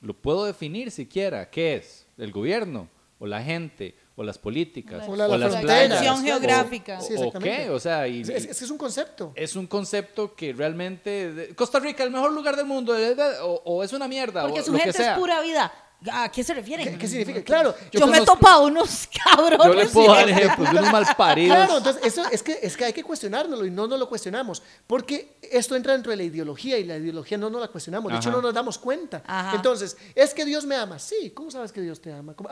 Lo puedo definir siquiera. ¿Qué es? ¿El gobierno? ¿O la gente? ¿O las políticas? O la- ¿O la las geográfica. Sí, ¿O, qué? O sea, y- Es, es- es que es un concepto. es un concepto que realmente... de- Costa Rica, el mejor lugar del mundo, de- de- o, o es una mierda, Porque o su lo que gente es sea. pura vida. ¿A qué se refieren? ¿Qué, qué significa? Claro. Yo, me he topado unos cabrones. Yo le puedo dar ejemplos de unos malparidos. Claro, entonces eso es que, es que hay que cuestionárnoslo y no nos lo cuestionamos, porque esto entra dentro de la ideología y la ideología no nos la cuestionamos, de hecho no nos damos cuenta. Ajá. Entonces, ¿es que Dios me ama? Sí, ¿cómo sabes que Dios te ama? ¿Cómo?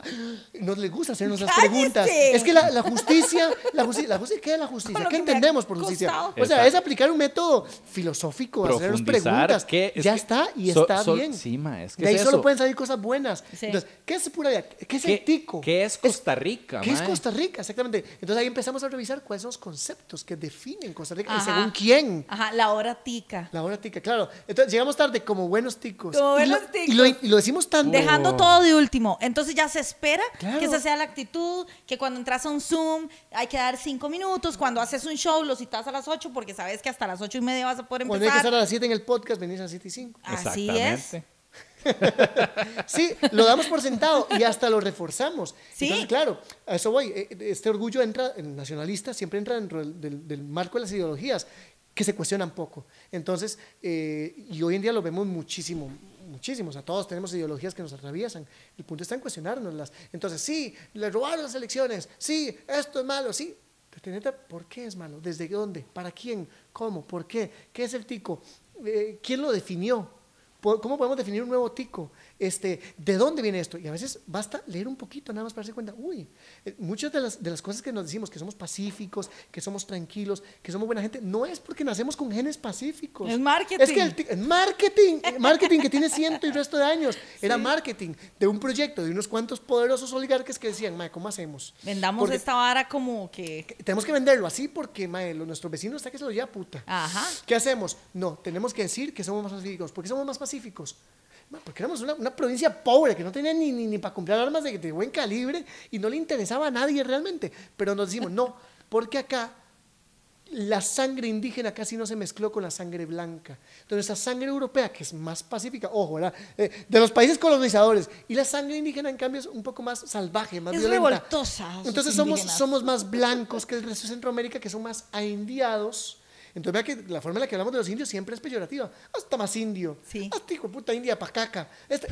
Nos le gusta hacernos esas ¡Cállese! preguntas. Es que la, la justicia, la justicia, la justicia, ¿qué es la justicia? ¿Qué que entendemos por justicia? costado. O sea, Exacto. es aplicar un método filosófico, hacernos preguntas. ¿qué? Es ya que está y so- está so- bien. sí, ma, es que de ahí es solo eso. pueden salir cosas buenas. Sí. Entonces, ¿qué es pura vida? ¿Qué es ¿Qué- el tico? qué es Costa Rica, ¿Qué es? Costa Rica? Exactamente. Entonces ahí empezamos a revisar cuáles son los conceptos que definen Costa Rica y según quién. Ajá, la hora tica. La hora tica, claro. Entonces llegamos tarde como buenos ticos. Como Y lo- buenos ticos. Y lo, y lo decimos tanto. Dejando todo de último. Entonces ya se espera Claro. que esa sea la actitud, que cuando entras a un Zoom hay que dar cinco minutos, cuando haces un show lo citas a las ocho porque sabes que hasta las ocho y media vas a poder Cuando hay que empezar. estar a las 7 en el podcast, venís a las 7 y 5. Así es. Sí, lo damos por sentado y hasta lo reforzamos. Sí. Entonces, claro, a eso voy. Eh, Este orgullo entra, el nacionalista siempre entra dentro del, del- del marco de las ideologías que se cuestionan poco. Entonces, eh, y hoy en día lo vemos muchísimo, muchísimo. O sea, todos tenemos ideologías que nos atraviesan. El punto está en cuestionárnoslas. Entonces, sí, le robaron las elecciones. Sí, esto es malo. Sí. ¿por qué es malo? ¿Desde dónde? ¿Para quién? ¿Cómo? ¿Por qué? ¿Qué es el tico? Eh, ¿Quién lo definió? ¿Cómo podemos definir un nuevo tico? Este, ¿De dónde viene esto? Y a veces basta leer un poquito nada más para darse cuenta, uy, eh, muchas de las, de las cosas que nos decimos, que somos pacíficos, que somos tranquilos, que somos buena gente, no es porque nacemos con genes pacíficos. Es marketing. Es que el marketing, eh, marketing que tiene ciento y resto de años, era marketing de un proyecto de unos cuantos poderosos oligarcas que decían, mae, ¿cómo hacemos? Vendamos Porque esta vara como que... tenemos que venderlo así porque, mae, lo- nuestro vecino está que se lo lleva puta. Ajá. ¿Qué hacemos? No, tenemos que decir que somos más pacíficos. ¿Por qué somos más pacíficos? Porque éramos una, una provincia pobre que no tenía ni, ni, ni para comprar armas de, de buen calibre y no le interesaba a nadie realmente. Pero nos decimos, no, porque acá la sangre indígena casi no se mezcló con la sangre blanca. Entonces, esa sangre europea, que es más pacífica, ojo, ¿verdad? Eh, de los países colonizadores, y la sangre indígena, en cambio, es un poco más salvaje, más Es violenta. revoltosa, Entonces, somos, indígenas. somos más blancos que el resto de Centroamérica, que son más aindiados. Entonces, vea que la forma en la que hablamos de los indios siempre es peyorativa. Hasta más indio. Sí. Hasta hijo de puta india pacaca. Este,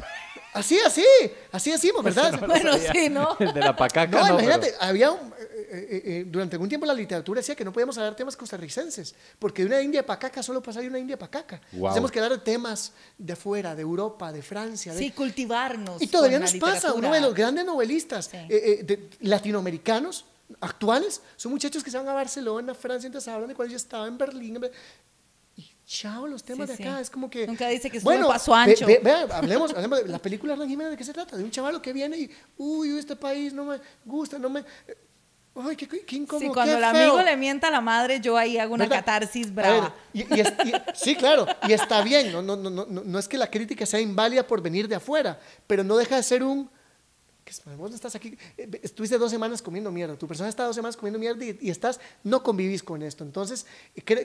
así, así. Así decimos, ¿verdad? Bueno, sí, ¿no? El de la pacaca No, no, imagínate, pero- había un- eh, eh, eh, durante algún tiempo la literatura decía que no podíamos hablar de temas costarricenses, porque de una india pacaca solo pasaría una india pacaca. Wow. Tenemos que hablar de temas de afuera, de Europa, de Francia. de- Sí, cultivarnos. y todavía con la nos pasa, uno de los grandes novelistas Sí. eh, eh, de- latinoamericanos actuales son muchachos que se van a Barcelona, Francia, entonces hablan de cuando yo estaba en Berlín. en Be- Y chao, los temas Sí, de acá, sí. es como que... Nunca dice que en bueno, Paso ve- Ancho. ve- vea, hablemos, hablemos de la película Hernán Jiménez, ¿de qué se trata? De un chavalo que viene y, uy, este país no me gusta, no me... Ay, qué, qué incómodo, Sí, cuando qué el feo. amigo le mienta a la madre, yo ahí hago una ¿Verdad? catarsis brava. ver, y- y es- y- sí, claro, y está bien, no, no, no, no, no es que la crítica sea inválida por venir de afuera, pero no deja de ser un... estás aquí, eh, estuviste dos semanas comiendo mierda, tu persona está dos semanas comiendo mierda y, y estás, no convivís con esto. Entonces,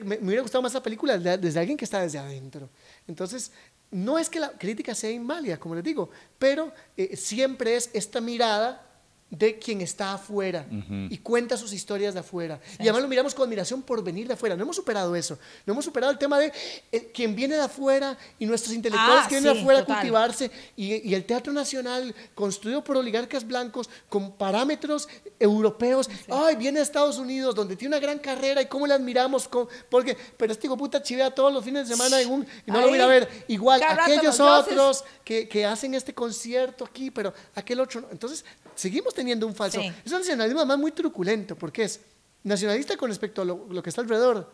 me, me hubiera gustado más la película desde, desde alguien que está desde adentro. Entonces, no es que la crítica sea inválida, como les digo, pero eh, siempre es esta mirada de quien está afuera y cuenta sus historias de afuera. Y además lo miramos con admiración por venir de afuera. No hemos superado eso. No hemos superado el tema de eh, quien viene de afuera y nuestros intelectuales Ah, que vienen de afuera a total. cultivarse. Y, y el Teatro Nacional, construido por oligarcas blancos, con parámetros europeos. Ay, viene de Estados Unidos, donde tiene una gran carrera y cómo le admiramos. cómo- porque, pero este hijo puta chivea todos los fines de semana en un, y no lo voy a a ver. Igual, Cada aquellos otros que, que hacen este concierto aquí, pero aquel otro no. Entonces, seguimos teniendo un falso. Sí. Es un nacionalismo además muy truculento, porque es nacionalista con respecto a lo, lo que está alrededor,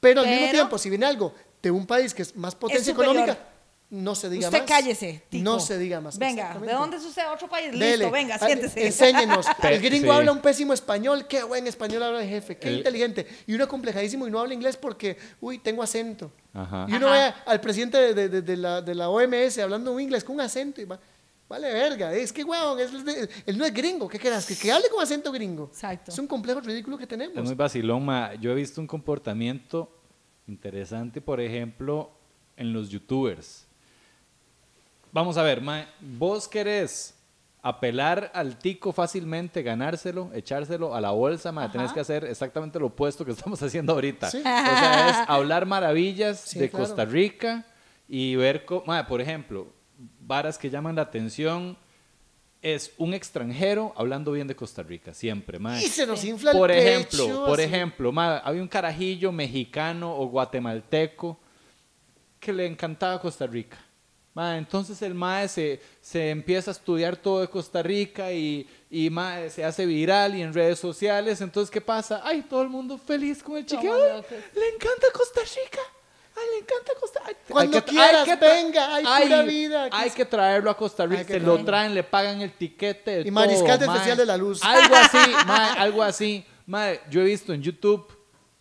pero, al mismo Pero- tiempo, si viene algo de un país que es más potencia superior. económica, no se diga Usted más. cállese, tico. No se diga más. Venga, ¿de dónde es usted? Otro país. Dele. Listo, venga, Ah, siéntese. Enséñenos. El gringo sí. habla un pésimo español. Qué buen español habla el jefe. Qué El- inteligente. Y uno complejadísimo y no habla inglés porque, uy, tengo acento. Ajá. Y uno Ajá. ve al presidente de, de- de- de la, de la OMS hablando un inglés con un acento y va, vale verga. Es que, weón, es de- él no es gringo. ¿Qué quieras? Que, que hable con acento gringo. Exacto. Es un complejo ridículo que tenemos. Es muy vacilón, ma. Yo he visto un comportamiento interesante, por ejemplo, en los youtubers. Vamos a ver, ma, vos querés apelar al tico fácilmente, ganárselo, echárselo a la bolsa, ma, tenés que hacer exactamente lo opuesto que estamos haciendo ahorita. Sí. O sea, es hablar maravillas Sí, de claro. Costa Rica y ver, co- ma, por ejemplo, varas que llaman la atención es un extranjero hablando bien de Costa Rica, siempre, ma. Y se nos infla el Por pecho, ejemplo, por así. ejemplo, ma, había un carajillo mexicano o guatemalteco que le encantaba Costa Rica. Ma, entonces el mae se, se empieza a estudiar todo de Costa Rica y, y mae, se hace viral y en redes sociales. Entonces, ¿qué pasa? Ay, todo el mundo feliz con el chiquillo. Locos. Le encanta Costa Rica. Ay, le encanta Costa Rica. Cuando quieras, venga, hay pura vida aquí. Hay que traerlo a Costa Rica. Hay que Se lo traen, le pagan el tiquete. Y mariscal especial de la luz. Algo así, mae, algo así. Mae, yo he visto en YouTube,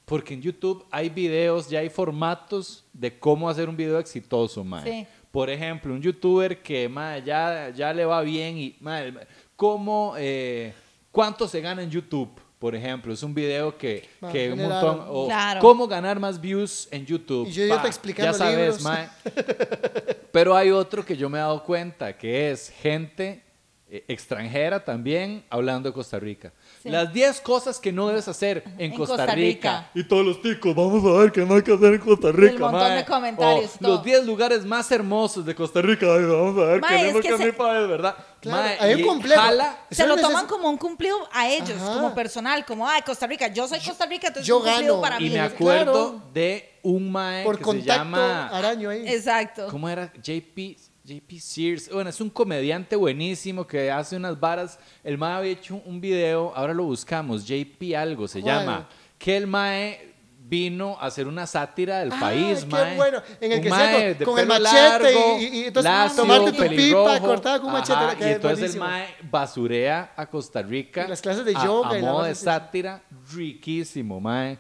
porque en YouTube hay videos, ya hay formatos de cómo hacer un video exitoso, mae. Sí. Por ejemplo, un youtuber que mae, ya, ya le va bien y mae, cómo, eh, cuánto se gana en YouTube. Por ejemplo, es un video que, que un montón. O Claro. cómo ganar más views en YouTube. Y yo Pa, explicando Ya sabes, mae. Pero hay otro que yo me he dado cuenta, que es gente eh, extranjera también hablando de Costa Rica. Sí. Las 10 cosas que no debes hacer en, En Costa, Costa Rica. Rica. Y todos los ticos, vamos a ver qué no hay que hacer en Costa Rica. montón mae. de comentarios, O todo. los 10 lugares más hermosos de Costa Rica. Ay, vamos a ver Mae, qué es que que se- hacer para ver, ¿verdad? Claro, Mae, hay un y complejo. jala- Se lo toman neces- como un cumplido a ellos, Ajá. como personal, como, ay, Costa Rica, yo soy Costa Rica, entonces Yo es un cumplido gano. para y mí. me Claro. acuerdo de un mae Por que se contacto llama... araño ahí. Exacto. ¿Cómo era? JP, JP Sears. Bueno, es un comediante buenísimo que hace unas varas. El Mae había hecho un video, ahora lo buscamos, JP algo se ¿Cuál? llama. Que el Mae vino a hacer una sátira del Ay, país, qué mae. bueno. En el Un que mae con- con el machete largo, y- y- y entonces lacio, tomarte tu pipa pelirrojo. cortada con un machete, Ajá, que y es entonces buenísimo. el Mae basurea a Costa Rica. Y las clases de yoga A, y modo de sátira, riquísimo, Mae.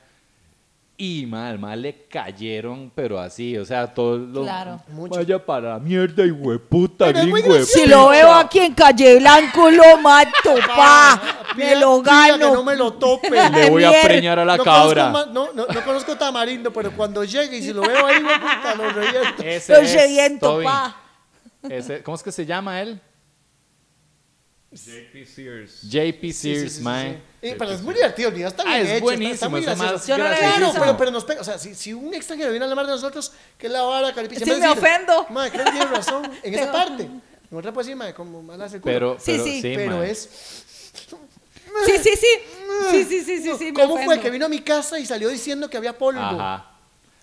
Y mae, al mae le cayeron, pero así, o sea, todos los. Claro. Mucho. Vaya para la mierda, y hueputa, gringo. Si lo veo aquí en Calle Blanco, lo mato, pa. Me lo gano. que no me lo tope. Le voy a preñar a la no cabra. Conozco, no, no, no conozco tamarindo, pero cuando llegue y si lo veo ahí, güey, puta, lo reviento. Ese Lo es reviento, Toby. pa. Ese- ¿Cómo es que se llama él? JP Sears. JP Sí, sí, Sears, sí, sí, mae. sí. Eh, pero es muy divertido, el video está Ah, bien es hecho, está- buenísimo, está muy es gracioso. más Yo no le he gracioso. Claro, pero, pero nos pega. O sea, si, si un extranjero viene a hablar de nosotros, que es la vara, caripicha. Sí, me ofendo. Madre, creo que tiene razón. En esa parte. En otra puede decir, madre, como malas el culo. Pero, Sí, pero, sí. sí, pero mae. es. Sí, sí, sí. Sí, sí, sí, sí, sí. ¿Cómo fue que vino a mi casa y salió diciendo que había polvo? Ajá.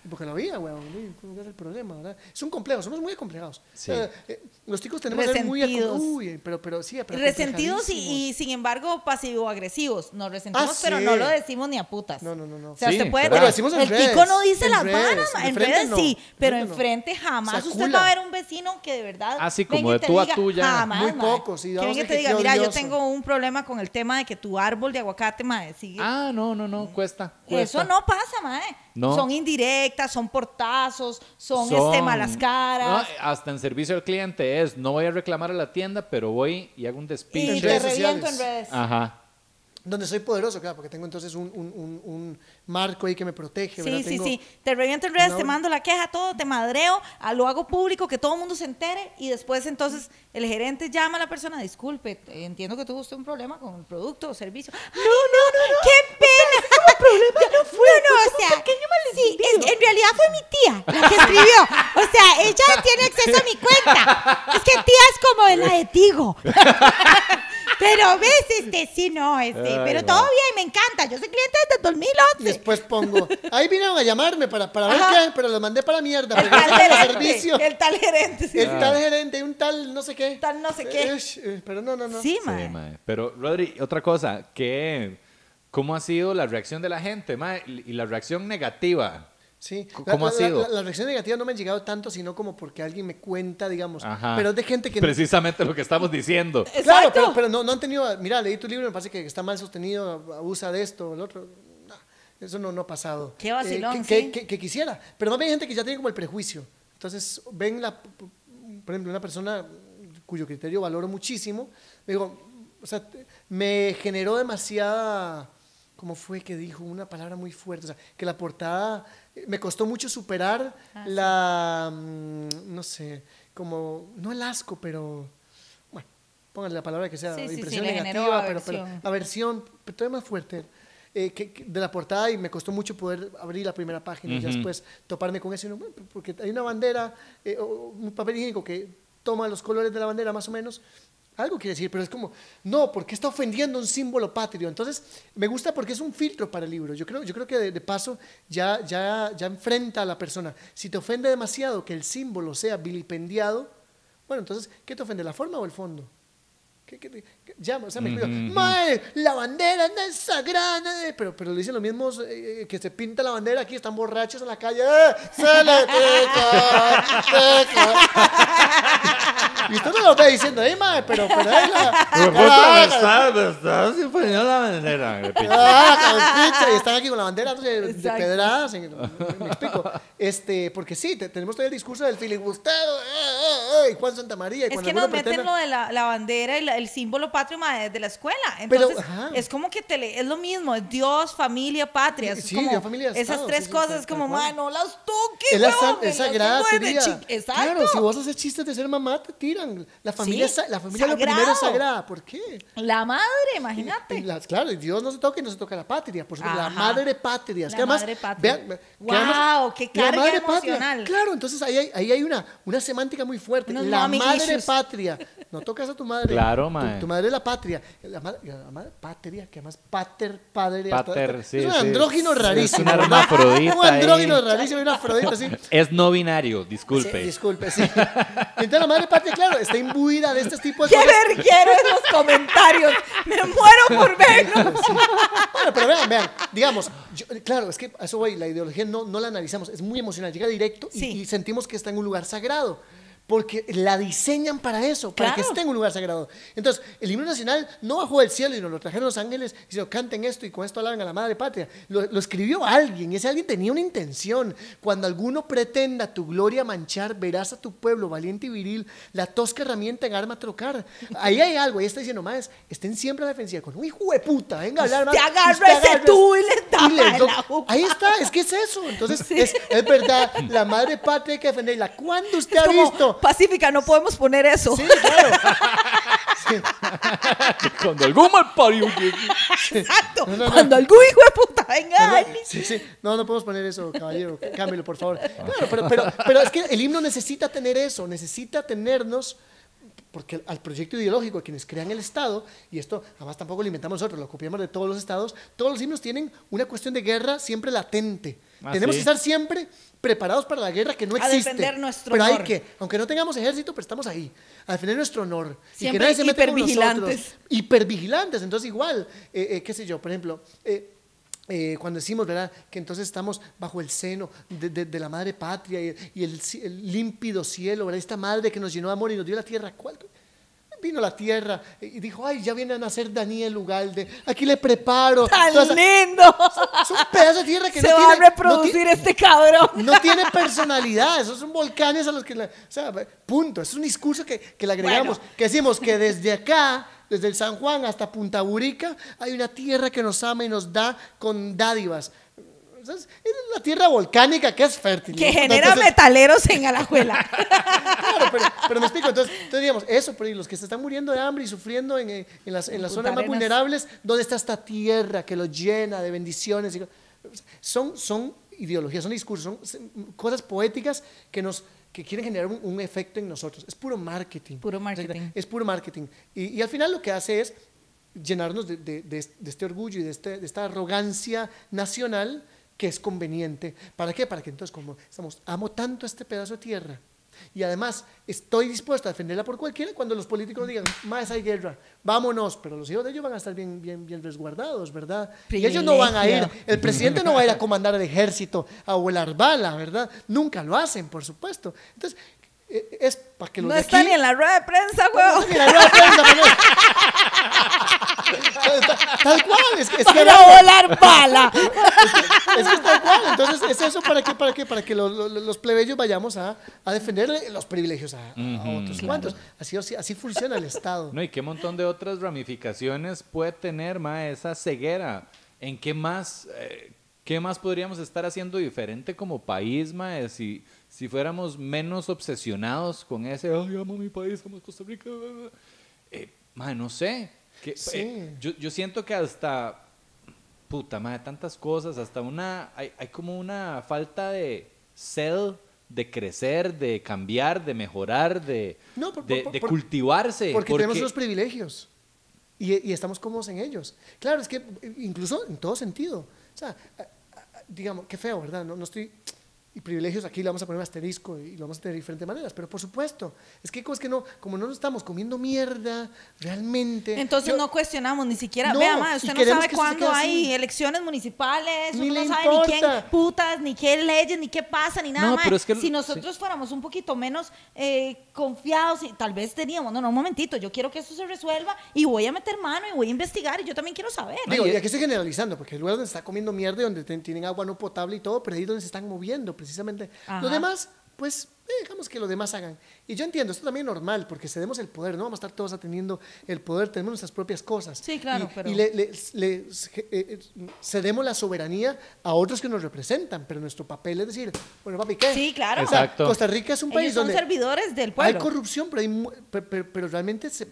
Porque lo había, weón. ¿Cómo es el problema, verdad? Es un complejo, somos muy acomplejados. Sí. O sea, eh, los chicos tenemos que ser muy Uy, pero, pero sí, pero Resentidos y, y, sin embargo pasivo-agresivos. Nos resentimos, Ah, pero no lo decimos ni a putas. No, no, no, no. O sea, Sí, usted puede. pero lo decimos en el redes, tico no dice las varas, en frente redes no, sí, pero enfrente jamás. Usted va a ver un vecino que de verdad. Así venga como y de tú a diga, tú ya. Jamás, Muy mae. poco, sí, Que damos venga y te diga, mira, yo odioso". tengo un problema con el tema de que tu árbol de aguacate, mae, sigue. Ah, no, no, no, cuesta. Eso no pasa, mae. No. Son indirectas, son portazos, son, este, malas caras. No, hasta en servicio al cliente es, no voy a reclamar a la tienda, pero voy y hago un y despiche. En te redes reviento en redes. Ajá. donde soy poderoso, claro, porque tengo entonces un, un, un, un marco ahí que me protege. ¿verdad? Sí, sí, Tengo- sí. Te reviento en redes, una- te mando la queja, todo, te madreo, lo hago público, que todo el mundo se entere y después entonces el gerente llama a la persona, disculpe, entiendo que tuvo usted un problema con el producto o servicio. No, no, no, no. ¡Qué No fue. No, no, o sea, sí, es- en realidad fue mi tía la que escribió. O sea, ella tiene acceso a mi cuenta. Es que tía es como la de Tigo. Pero ves, este, sí, no, este, Ay, pero no. todo bien, me encanta. Yo soy cliente desde Y 2011. después pongo, ahí vinieron a llamarme para, para ver qué, pero los mandé para mierda, El tal gerente, servicio. el tal gerente, sí. El tal gerente, un tal no sé qué. Tal no sé qué. Eh, eh, pero no, no, no. Sí, Sí, mae. mae. Pero, Rodri, otra cosa, ¿qué, ¿cómo ha sido la reacción de la gente, mae? Y la reacción negativa. Sí. ¿cómo la, ha sido? La, la reacción negativa no me han llegado tanto, sino como porque alguien me cuenta, digamos. Ajá. Pero es de gente que... Precisamente lo que estamos diciendo. Claro, Exacto. pero, pero no, no han tenido... Mira, leí tu libro, me parece que está mal sostenido, abusa de esto o el otro. No, eso no, no ha pasado. Qué vacilón, que, que- sí. que- que quisiera. Pero más bien hay gente que ya tiene como el prejuicio. Entonces, ven la... Por ejemplo, una persona cuyo criterio valoro muchísimo, digo, o sea, me generó demasiada... ¿Cómo fue que dijo? Una palabra muy fuerte. O sea, que la portada... eh, Me costó mucho superar Ah, la... mm, No sé, como... No el asco, pero... Bueno, pónganle la palabra que sea, Sí, sí, sí, impresión negativa, pero, pero aversión. pero todavía más fuerte. eh, que, que de la portada y me costó mucho poder abrir la primera página y después toparme con eso. y no, bueno, porque hay una bandera, eh, o un papel higiénico que toma los colores de la bandera más o menos. Algo quiere decir, pero es como, no, porque está ofendiendo un símbolo patrio. Entonces, me gusta porque es un filtro para el libro. Yo creo, yo creo que de, paso ya, ya, ya enfrenta a la persona. Si te ofende demasiado que el símbolo sea vilipendiado, bueno, entonces, ¿qué te ofende, la forma o el fondo? ¿Qué, qué, ya, o sea, me explico. Mae, la bandera no es sagrada, eh", pero, pero le dicen los mismos eh, que se pinta la bandera aquí, están borrachos en la calle. ¡Eh! ¡Se le pica! pica". y usted no lo ve diciendo, ¡eh, mae! Pero, pero es la. está, me está sinfonía la bandera. Ah, y están aquí con la bandera de, de Exacto. pedradas. en- me explico. Este, porque sí, te- tenemos todavía el discurso del filibustero, eh, eh, eh, y Juan Santa María. Y Es cuando que alguno nos meten pretenda- lo de la, la bandera y la- el símbolo patrio mae, de la escuela. Pero, Entonces, ajá. es como que te le- es lo mismo, es Dios, familia, patria. Es Sí, como Dios, familia, esas Estado, tres sí, cosas, es como, mae, no las toques, Es la es sagrada desde Exacto. Claro, si vos haces chistes de ser mamá, te tiran. La familia, Sí, la familia lo primero es sagrada. ¿Por qué? La madre, Y imagínate. las- claro, y Dios no se toca y no se toca la patria, por supuesto, la madre patria. Es La que además, madre patria. vean, que Guau, qué la carga madre patria, emocional. Claro, entonces ahí hay, ahí hay una, una semántica muy fuerte. Unos la madre issues. patria. No tocas a tu madre. Claro, tu, mae. tu madre es la patria. La, ma- la madre patria, que además pater, padre. Pater, sí, es un sí. andrógino Es rarísimo. un ¿verdad? hermafrodita Un andrógino ahí. rarísimo, una afrodita así. Es no binario, Sí, disculpe. disculpe, sí. Entonces la madre patria, claro, está imbuida de este tipo de ¡Qué cosas. verguero en los comentarios! ¡Me muero por verlo! Bueno, pero vean, vean, digamos, yo- claro, es que a eso voy, la ideología no, no la analizamos, es muy emocional, llega directo y, Sí. y sentimos que está en un lugar sagrado. Porque la diseñan para eso, para que Claro. esté en un lugar sagrado. Entonces, el himno nacional no bajó del cielo y nos lo trajeron los ángeles y dijeron, canten esto y con esto alaban a la madre patria. Lo, lo escribió alguien y ese alguien tenía una intención. Cuando alguno pretenda tu gloria manchar, verás a tu pueblo valiente y viril, la tosca herramienta en arma trocar. Ahí hay algo, ahí está diciendo, más, estén siempre a la defensiva con un hijo de puta, venga a hablar. Usted mae, agarra usted ese agarra- tubo y le y le. Ahí está, es que es eso. Entonces, Sí. es, es verdad, la madre patria hay que defenderla. ¿Cuándo usted Es ha como, visto? Pacífica, no podemos poner eso. Sí, claro. Sí. Cuando algún mal parió. Exacto. No, no, no. Cuando algún hijo de puta venga, Sí, sí. No, no podemos poner eso, caballero. Cámbialo, por favor. Claro, pero, pero, pero es que el himno necesita tener eso, necesita tenernos, porque al proyecto ideológico de quienes crean el Estado, y esto además tampoco lo inventamos nosotros, lo copiamos de todos los estados, todos los himnos tienen una cuestión de guerra siempre latente. Ah, Tenemos ¿sí? que estar siempre preparados para la guerra que no A existe. defender nuestro pero hay honor. que, aunque no tengamos ejército, pero estamos ahí, a defender nuestro honor. y que Siempre nadie se meta con nosotros. Hipervigilantes. Entonces, igual, eh, eh, qué sé yo, por ejemplo, eh, eh, cuando decimos, ¿verdad?, que entonces estamos bajo el seno de, de- de la madre patria y, y el, el límpido cielo, ¿verdad? Esta madre que nos llenó de amor y nos dio la tierra. ¿Cuál? Vino la tierra y dijo, ay, ya viene a nacer Daniel Ugalde, aquí le preparo. ¡Tan lindo! es un pedazo de tierra que Se no va tiene, a reproducir no, ti- este cabrón. no tiene personalidad, esos son volcanes a los que, la- o sea, punto, es un discurso que, que le agregamos, Bueno. que decimos que desde acá desde el San Juan hasta Punta Burica, hay una tierra que nos ama y nos da con dádivas. Es una tierra volcánica que es fértil. Que genera metaleros en Alajuela. claro, pero, pero, me explico. Entonces, entonces, digamos, eso, pero los que se están muriendo de hambre y sufriendo en, en las, en las zonas más vulnerables, ¿dónde está esta tierra que los llena de bendiciones? Son, son ideologías, son discursos, son cosas poéticas que nos que quieren generar un, efecto en nosotros. Es puro marketing. Puro marketing. Es puro marketing. Y, y al final lo que hace es llenarnos de, de, de, de este orgullo y de, este, de esta arrogancia nacional que es conveniente. ¿Para qué? Para que entonces, como estamos, amo tanto este pedazo de tierra y además estoy dispuesto a defenderla por cualquiera cuando los políticos digan, más hay guerra, vámonos, pero los hijos de ellos van a estar bien, bien, bien resguardados, ¿verdad? Y ellos no van a ir, el presidente no va a ir a comandar el ejército, a volar bala, ¿verdad? Nunca lo hacen, por supuesto. Entonces, es para que los No de está aquí- ni en la rueda de prensa, no está ni en la rueda de prensa, Tal cual, es que, es que Para volar bala. Es que es tal cual. Entonces, ¿es eso para qué? Para, qué? para que los, los- los plebeyos vayamos a, a defender los privilegios a, a otros cuantos. Así, así, así funciona el Estado. No, y qué montón de otras ramificaciones puede tener, ma, esa ceguera. ¿En qué más, eh, qué más podríamos estar haciendo diferente como país, ma, eh, si, si fuéramos menos obsesionados con ese, ay, amo mi país, amo Costa Rica? Eh, no sé. Que, Sí. eh, yo, yo siento que hasta, puta, ma, tantas cosas, hasta una, hay, hay como una falta de sed de crecer, de cambiar, de mejorar, de, No, por- de, por- de por- cultivarse. Porque, tenemos los privilegios y, y estamos cómodos en ellos. Claro, es que eh, incluso en todo sentido. O sea, a- digamos, qué feo, ¿verdad? No, no estoy... Y privilegios aquí le vamos a poner un asterisco y lo vamos a tener de diferentes maneras, pero por supuesto, es que es que no, como no nos estamos comiendo mierda realmente. Entonces yo- no cuestionamos ni siquiera. No, Vea, y usted no sabe cuándo hay así. elecciones municipales, Ni uno le no sabe ni quién putas, ni qué leyes, ni qué pasa, ni nada No, más. pero es que- si nosotros fuéramos un poquito menos eh, confiados, y tal vez teníamos, no, no, un momentito, yo quiero que esto se resuelva y voy a meter mano y voy a investigar y yo también quiero saber. Digo, y aquí estoy generalizando, porque el lugar donde se está comiendo mierda y donde tienen agua no potable y todo, pero ahí es donde se están moviendo, precisamente. Ajá. Los demás, pues, eh, dejamos que los demás hagan. Y yo entiendo, esto también es normal, porque cedemos el poder, no vamos a estar todos atendiendo el poder, tenemos nuestras propias cosas. Sí, claro, Y, pero- y le, le- le- eh, eh, cedemos la soberanía a otros que nos representan, pero nuestro papel es decir, bueno, papi, ¿qué? Sí, claro. O sea, Exacto. Costa Rica es un país Ellos son donde servidores del hay pueblo. corrupción, pero, hay mu- pero, pero- pero realmente se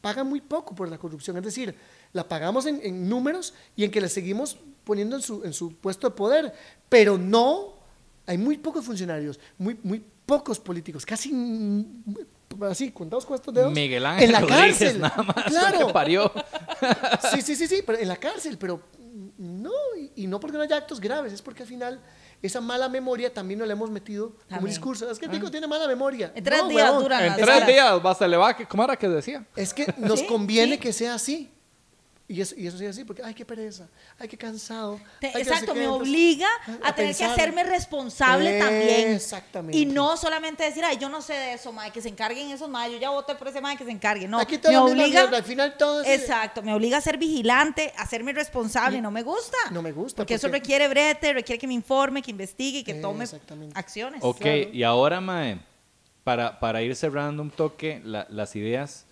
paga muy poco por la corrupción. Es decir, la pagamos en, en números y en que la seguimos poniendo en su, en su puesto de poder, pero no, hay muy pocos funcionarios, muy, muy pocos políticos, casi así, contados con estos dedos. Miguel Ángel en la Rodríguez, cárcel. nada más, Claro. que parió. Sí, sí, sí, sí, pero en la cárcel, pero no, y, y no porque no haya actos graves, es porque al final esa mala memoria también nos la hemos metido como También. discurso. Es que el tico tiene mala memoria. En tres No, días duran En tres días va, se le va, ¿cómo era que decía? Es que nos Sí, conviene sí. que sea así. Y, es- y eso sí es así, porque, ay, qué pereza, ay, qué cansado. Te- ay, que no sé exacto, qué". me Entonces, obliga a, a tener que hacerme responsable también. Exactamente. Y no solamente decir, ay, yo no sé de eso, mae, que se encarguen esos mae, yo ya voté por ese mae que se encargue. No, Aquí todo me obliga. mierda, al final todo es- Exacto, me obliga a ser vigilante, a serme responsable, y no me gusta. No me gusta, Porque, eso requiere brete, requiere que me informe, que investigue y que Eh, tome exactamente. acciones. Ok, Claro. y ahora, Mae, para, para ir cerrando un toque la- las ideas,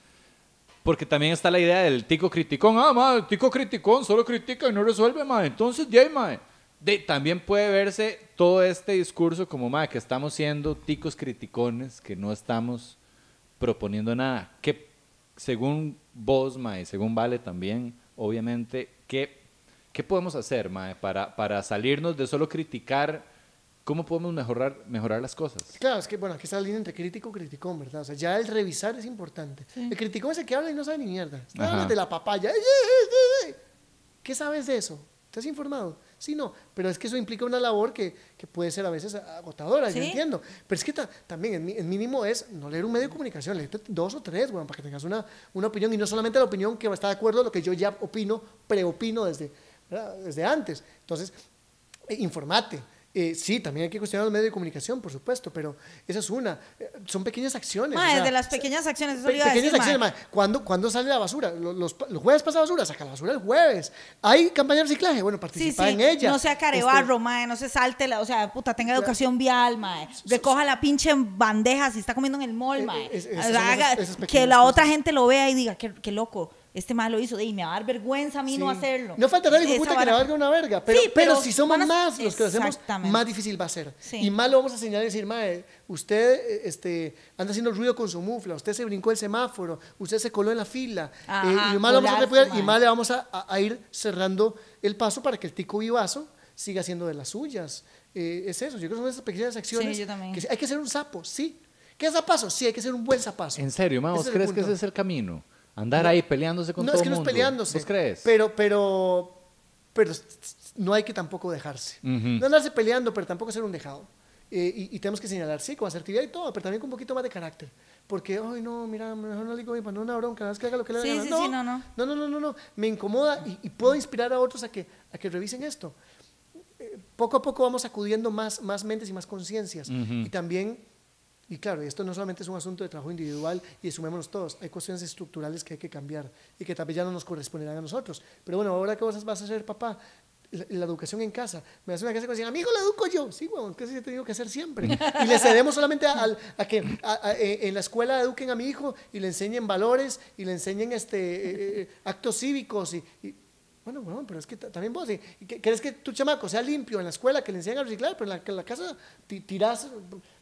porque también está la idea del tico criticón. Ah, Mae, el tico criticón solo critica y no resuelve, Mae. Entonces, ya. De, también puede verse todo este discurso como, Mae, que estamos siendo ticos criticones, que no estamos proponiendo nada. Que según vos, Mae, según Vale también, obviamente, ¿qué, qué podemos hacer, Mae, para, para salirnos de solo criticar? ¿Cómo podemos mejorar, mejorar las cosas? Claro, es que, bueno, aquí está la línea entre crítico y criticón, ¿verdad? O sea, ya el revisar es importante. El criticón es el que habla y no sabe ni mierda. Hablando de la papaya. ¡Ay, ay, ay, ay! ¿Qué sabes de eso? ¿Estás informado? Sí, no. Pero es que eso implica una labor que, que puede ser a veces agotadora, yo Sí. entiendo. Pero es que ta- también, en, mi- en mínimo, es no leer un medio de comunicación, leer dos o tres, bueno, para que tengas una, una opinión y no solamente la opinión que está de acuerdo a lo que yo ya opino, preopino desde, ¿verdad? desde antes. Entonces, eh, informate. Eh, sí, también hay que cuestionar los medios de comunicación, por supuesto, pero esa es una. Eh, son pequeñas acciones. Ma, o sea, de las pequeñas acciones, eso Pe- pequeñas decir, acciones, ma. ma. ¿Cuándo, cuándo sale la basura? Los, los- los jueves pasa la basura, saca la basura el jueves. ¿Hay campaña de reciclaje? Bueno, participa sí, en ella. no sea Este, carebarro, mae, no se salte, la, o sea, puta, tenga educación vial, mae, recoja la pinche bandeja si está comiendo en el mall, Eh, mae, es- es- O sea, que la otra gente lo vea y diga, qué, qué loco, este mae lo hizo, y me va a dar vergüenza a mí no hacerlo. No faltará el puta que le valga una verga. Pero, Sí, pero, pero si somos a- más los que lo hacemos, más difícil va a ser. Sí. Y más lo vamos a señalar y decir, mae, usted eh, este, anda haciendo ruido con su mufla, usted se brincó el semáforo, usted se coló en la fila. Ajá, eh, y más lo vamos a colarse, repudiar y mae. más le vamos a, a- a ir cerrando el paso para que el tico vivazo siga haciendo de las suyas. Eh, es eso, yo creo que son esas pequeñas acciones. yo también. que hay que ser un sapo, sí. ¿Qué es zapazo? Sí, hay que ser un buen zapazo. En serio, ma, Ese ¿vos es el crees que ese es el camino? Andar ahí peleándose con no, todo es que no es mundo. peleándose. ¿Vos crees? Pero, pero, pero no hay que tampoco dejarse. No andarse peleando, pero tampoco ser un dejado. Eh, y, y tenemos que señalar, sí, con asertividad y todo, pero también con un poquito más de carácter. Porque, ay, no, mira, mejor no le digo, para no una bronca, nada más que haga lo que le Sí, sí, gana". sí, no, no. No, no, no, no, no. Me incomoda y, y puedo inspirar a otros a que, a que revisen esto. Eh, poco a poco vamos acudiendo más, más mentes y más conciencias. Y también, y claro, esto no solamente es un asunto de trabajo individual y sumémonos todos, hay cuestiones estructurales que hay que cambiar y que tal vez ya no nos corresponderán a nosotros. Pero bueno, ahora vos vas a hacer, papá, la, educación en casa. Me hace una casa que decían, amigo, la educo yo. Sí, bueno, que sí he tenido que hacer siempre. Y le cedemos solamente a, a que eh, en la escuela eduquen a mi hijo y le enseñen valores y le enseñen este, eh, eh, actos cívicos y, y- bueno, bueno, pero es que ta- también vos, ¿y- y que- ¿querés que tu chamaco sea limpio en la escuela, que le enseñen a reciclar, pero en la, que en la casa ti- tirás,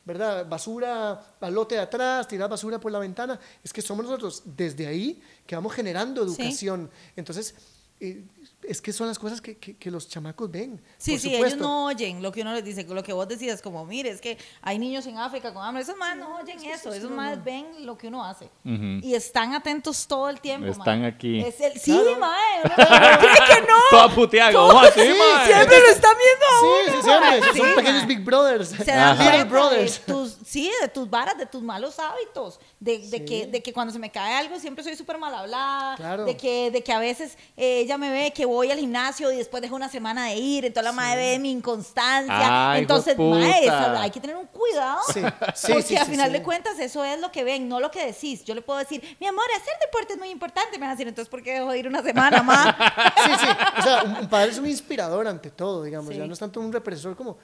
¿verdad? Basura al lote de atrás, tirás basura por la ventana. Es que somos nosotros desde ahí que vamos generando Sí. educación. Entonces, eh, es que son las cosas que, que- que los chamacos ven. Sí, por sí, ellos supuesto. no oyen lo que uno les dice, lo que vos decías, como, mire, es que hay niños en África con hambre, esos más no oyen eso, esos más ven lo que uno hace. Ujú. Y están atentos todo el tiempo. Están mae. aquí. Es el, sí, Claro. cree que no. Toda puteada, Todo- "Ah, sí, sí, mae". siempre lo están viendo Sí, uno, sí, siempre. Son Sí, pequeños. Big Brothers. se dan Little Brothers. de tus, sí, de tus varas, de tus malos hábitos, de, de que, de que cuando se me cae algo siempre soy súper mal hablada, Claro. de, que, de que a veces eh, ella me ve que voy al gimnasio y después dejo una semana de ir, entonces la madre ve mi inconstancia, Ay, entonces hay que tener un cuidado, Sí, sí, porque sí, al final de cuentas eso es lo que ven, no lo que decís. Yo le puedo decir, mi amor, hacer deporte es muy importante, me van a decir, entonces ¿por qué dejo de ir una semana más? Sí, sí. O sea, un, padre es un inspirador ante todo, digamos. Ya no es tanto un represor como,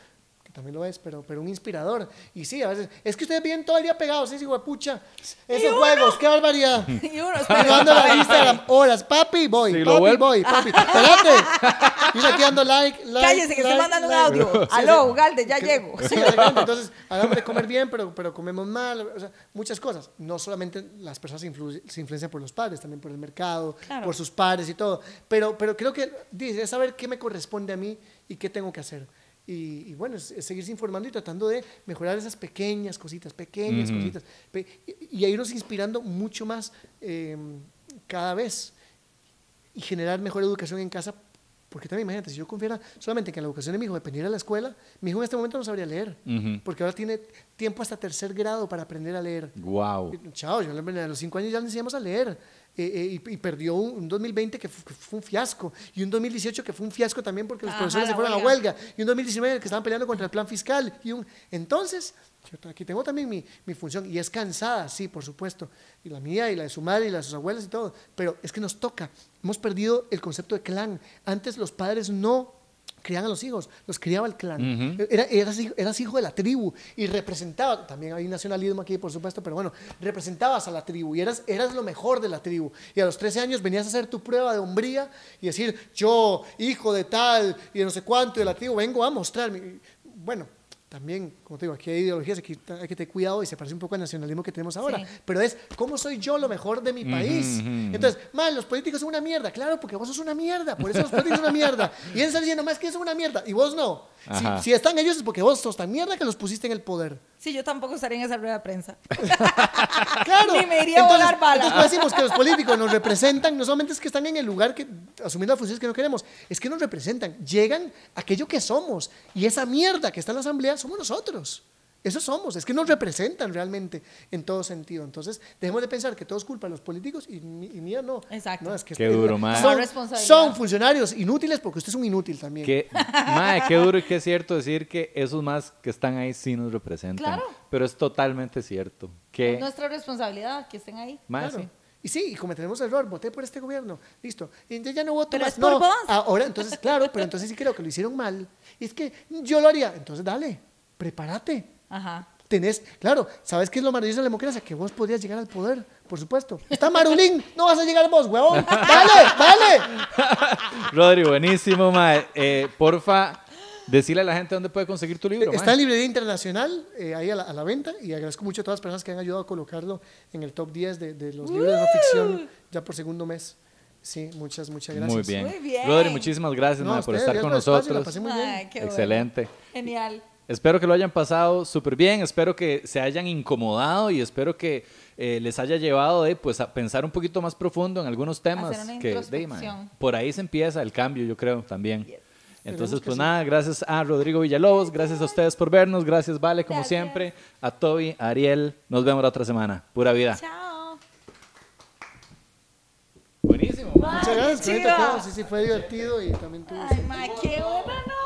también lo es, pero, pero un inspirador. Y sí, a veces, es que ustedes vienen todo el día pegados, sí, hijo de pucha. Esos juegos, qué barbaridad. y uno, la Instagram, horas, papi, voy, Sí, lo papi, vuelvo. voy, papi. Espérate. Y aquí dando like, like. Cállese, que estoy like, mandando un audio. Aló. Ugalde, ya Que- llego. Sí, exactamente. Entonces, hagamos de comer bien, pero, pero comemos mal. O sea, muchas cosas. No solamente las personas se, influ- se influencian por los padres, también por el mercado, Claro. por sus padres y todo. Pero, pero creo que dice, es saber qué me corresponde a mí y qué tengo que hacer. Y, y bueno, es, es seguirse informando y tratando de mejorar esas pequeñas cositas, pequeñas Ujú. cositas. Pe- y, y a irnos inspirando mucho más eh, cada vez y generar mejor educación en casa. Porque también imagínate, si yo confiara solamente que en la educación de mi hijo dependiera de la escuela, mi hijo en este momento no sabría leer. Ujú. Porque ahora tiene tiempo hasta tercer grado para aprender a leer. Wow. Chao, yo a los cinco años ya le enseñamos a leer. Eh, eh, y, y perdió un, un 2020 que fu- que fue, un fiasco. Y un 2018 que fue un fiasco también porque los Ajá, profesores se la fueron a huelga. huelga. Y un 2019 que estaban peleando contra el plan fiscal. Y un, entonces, yo aquí tengo también mi, mi función. Y es cansada, sí, por supuesto. Y la mía, y la de su madre, y la de sus abuelas y todo. Pero es que nos toca. Hemos perdido el concepto de clan. Antes los padres no criaban a los hijos, los criaba el clan. Era, eras, hijo- eras hijo de la tribu y representaba, también hay nacionalismo aquí, por supuesto, pero bueno, representabas a la tribu y eras, eras lo mejor de la tribu. Y a los 13 años venías a hacer tu prueba de hombría y decir, yo, hijo de tal y de no sé cuánto de la tribu, vengo a mostrarme. Bueno, también, como te digo, aquí hay ideologías, aquí hay que tener cuidado y se parece un poco al nacionalismo que tenemos ahora. Sí. Pero es, ¿cómo soy yo lo mejor de mi país? Entonces, mal, los políticos son una mierda. Claro, porque vos sos una mierda. Por eso los políticos son una mierda. Y él está diciendo, más que son una mierda. Y vos no. Si, si están ellos es porque vos sos tan mierda que los pusiste en el poder. Sí, yo tampoco estaría en esa rueda de prensa. Claro. Ni me iría a volar bala. Entonces, cuando decimos que los políticos nos representan, no solamente es que están en el lugar que asumiendo las funciones que no queremos, es que nos representan. Llegan a aquello que somos. Y esa mierda que está en la asamblea somos nosotros. Eso somos, es que nos representan realmente en todo sentido. Entonces, dejemos de pensar que todo es culpa de los políticos y, mi- y mía no. Exacto. No, es que Qué es- duro, mae. son, son funcionarios inútiles porque usted es un inútil también. Mae, qué duro y qué cierto decir que esos más que están ahí sí nos representan. Claro. Pero es totalmente cierto. Que, Es nuestra responsabilidad que estén ahí. mae, Claro. sí. Y sí, y cometeremos error, voté por este gobierno, listo. Y ya, ya no voto Pero más. es por no, vos. ahora, entonces, claro, pero entonces sí creo que lo hicieron mal. Y es que yo lo haría. Entonces, dale, prepárate. Ajá. Tenés, claro, ¿sabes qué es lo maravilloso de la democracia? Que vos podrías llegar al poder, por supuesto. Está Marulín, no vas a llegar vos, huevón. Dale, dale. Rodri, buenísimo, mae. Eh, porfa, decirle a la gente dónde puede conseguir tu libro. Está mae. en Librería Internacional, eh, ahí a la, a la venta, y agradezco mucho a todas las personas que han ayudado a colocarlo en el top 10 de, de los libros de no ficción ya por segundo mes. Sí, muchas, muchas gracias. Muy bien. Muy bien. Rodri, muchísimas gracias No, mae, por estar con espacio, nosotros. pasé muy bien. Ay, qué bueno. Excelente. Genial. Espero que lo hayan pasado súper bien, espero que se hayan incomodado y espero que eh, les haya llevado de, pues, a pensar un poquito más profundo en algunos temas. Hacer una que, de, introspección. man, por ahí se empieza el cambio, yo creo, también. Yes. Entonces, pues nada, gracias a Rodrigo Villalobos, gracias a ustedes por vernos, gracias Vale, como Gracias. siempre, a Toby, a Ariel, nos vemos la otra semana. Pura vida. Chao. Buenísimo. Muchas gracias. Sí, sí, fue divertido y también tuvo... Ay, ma, qué buena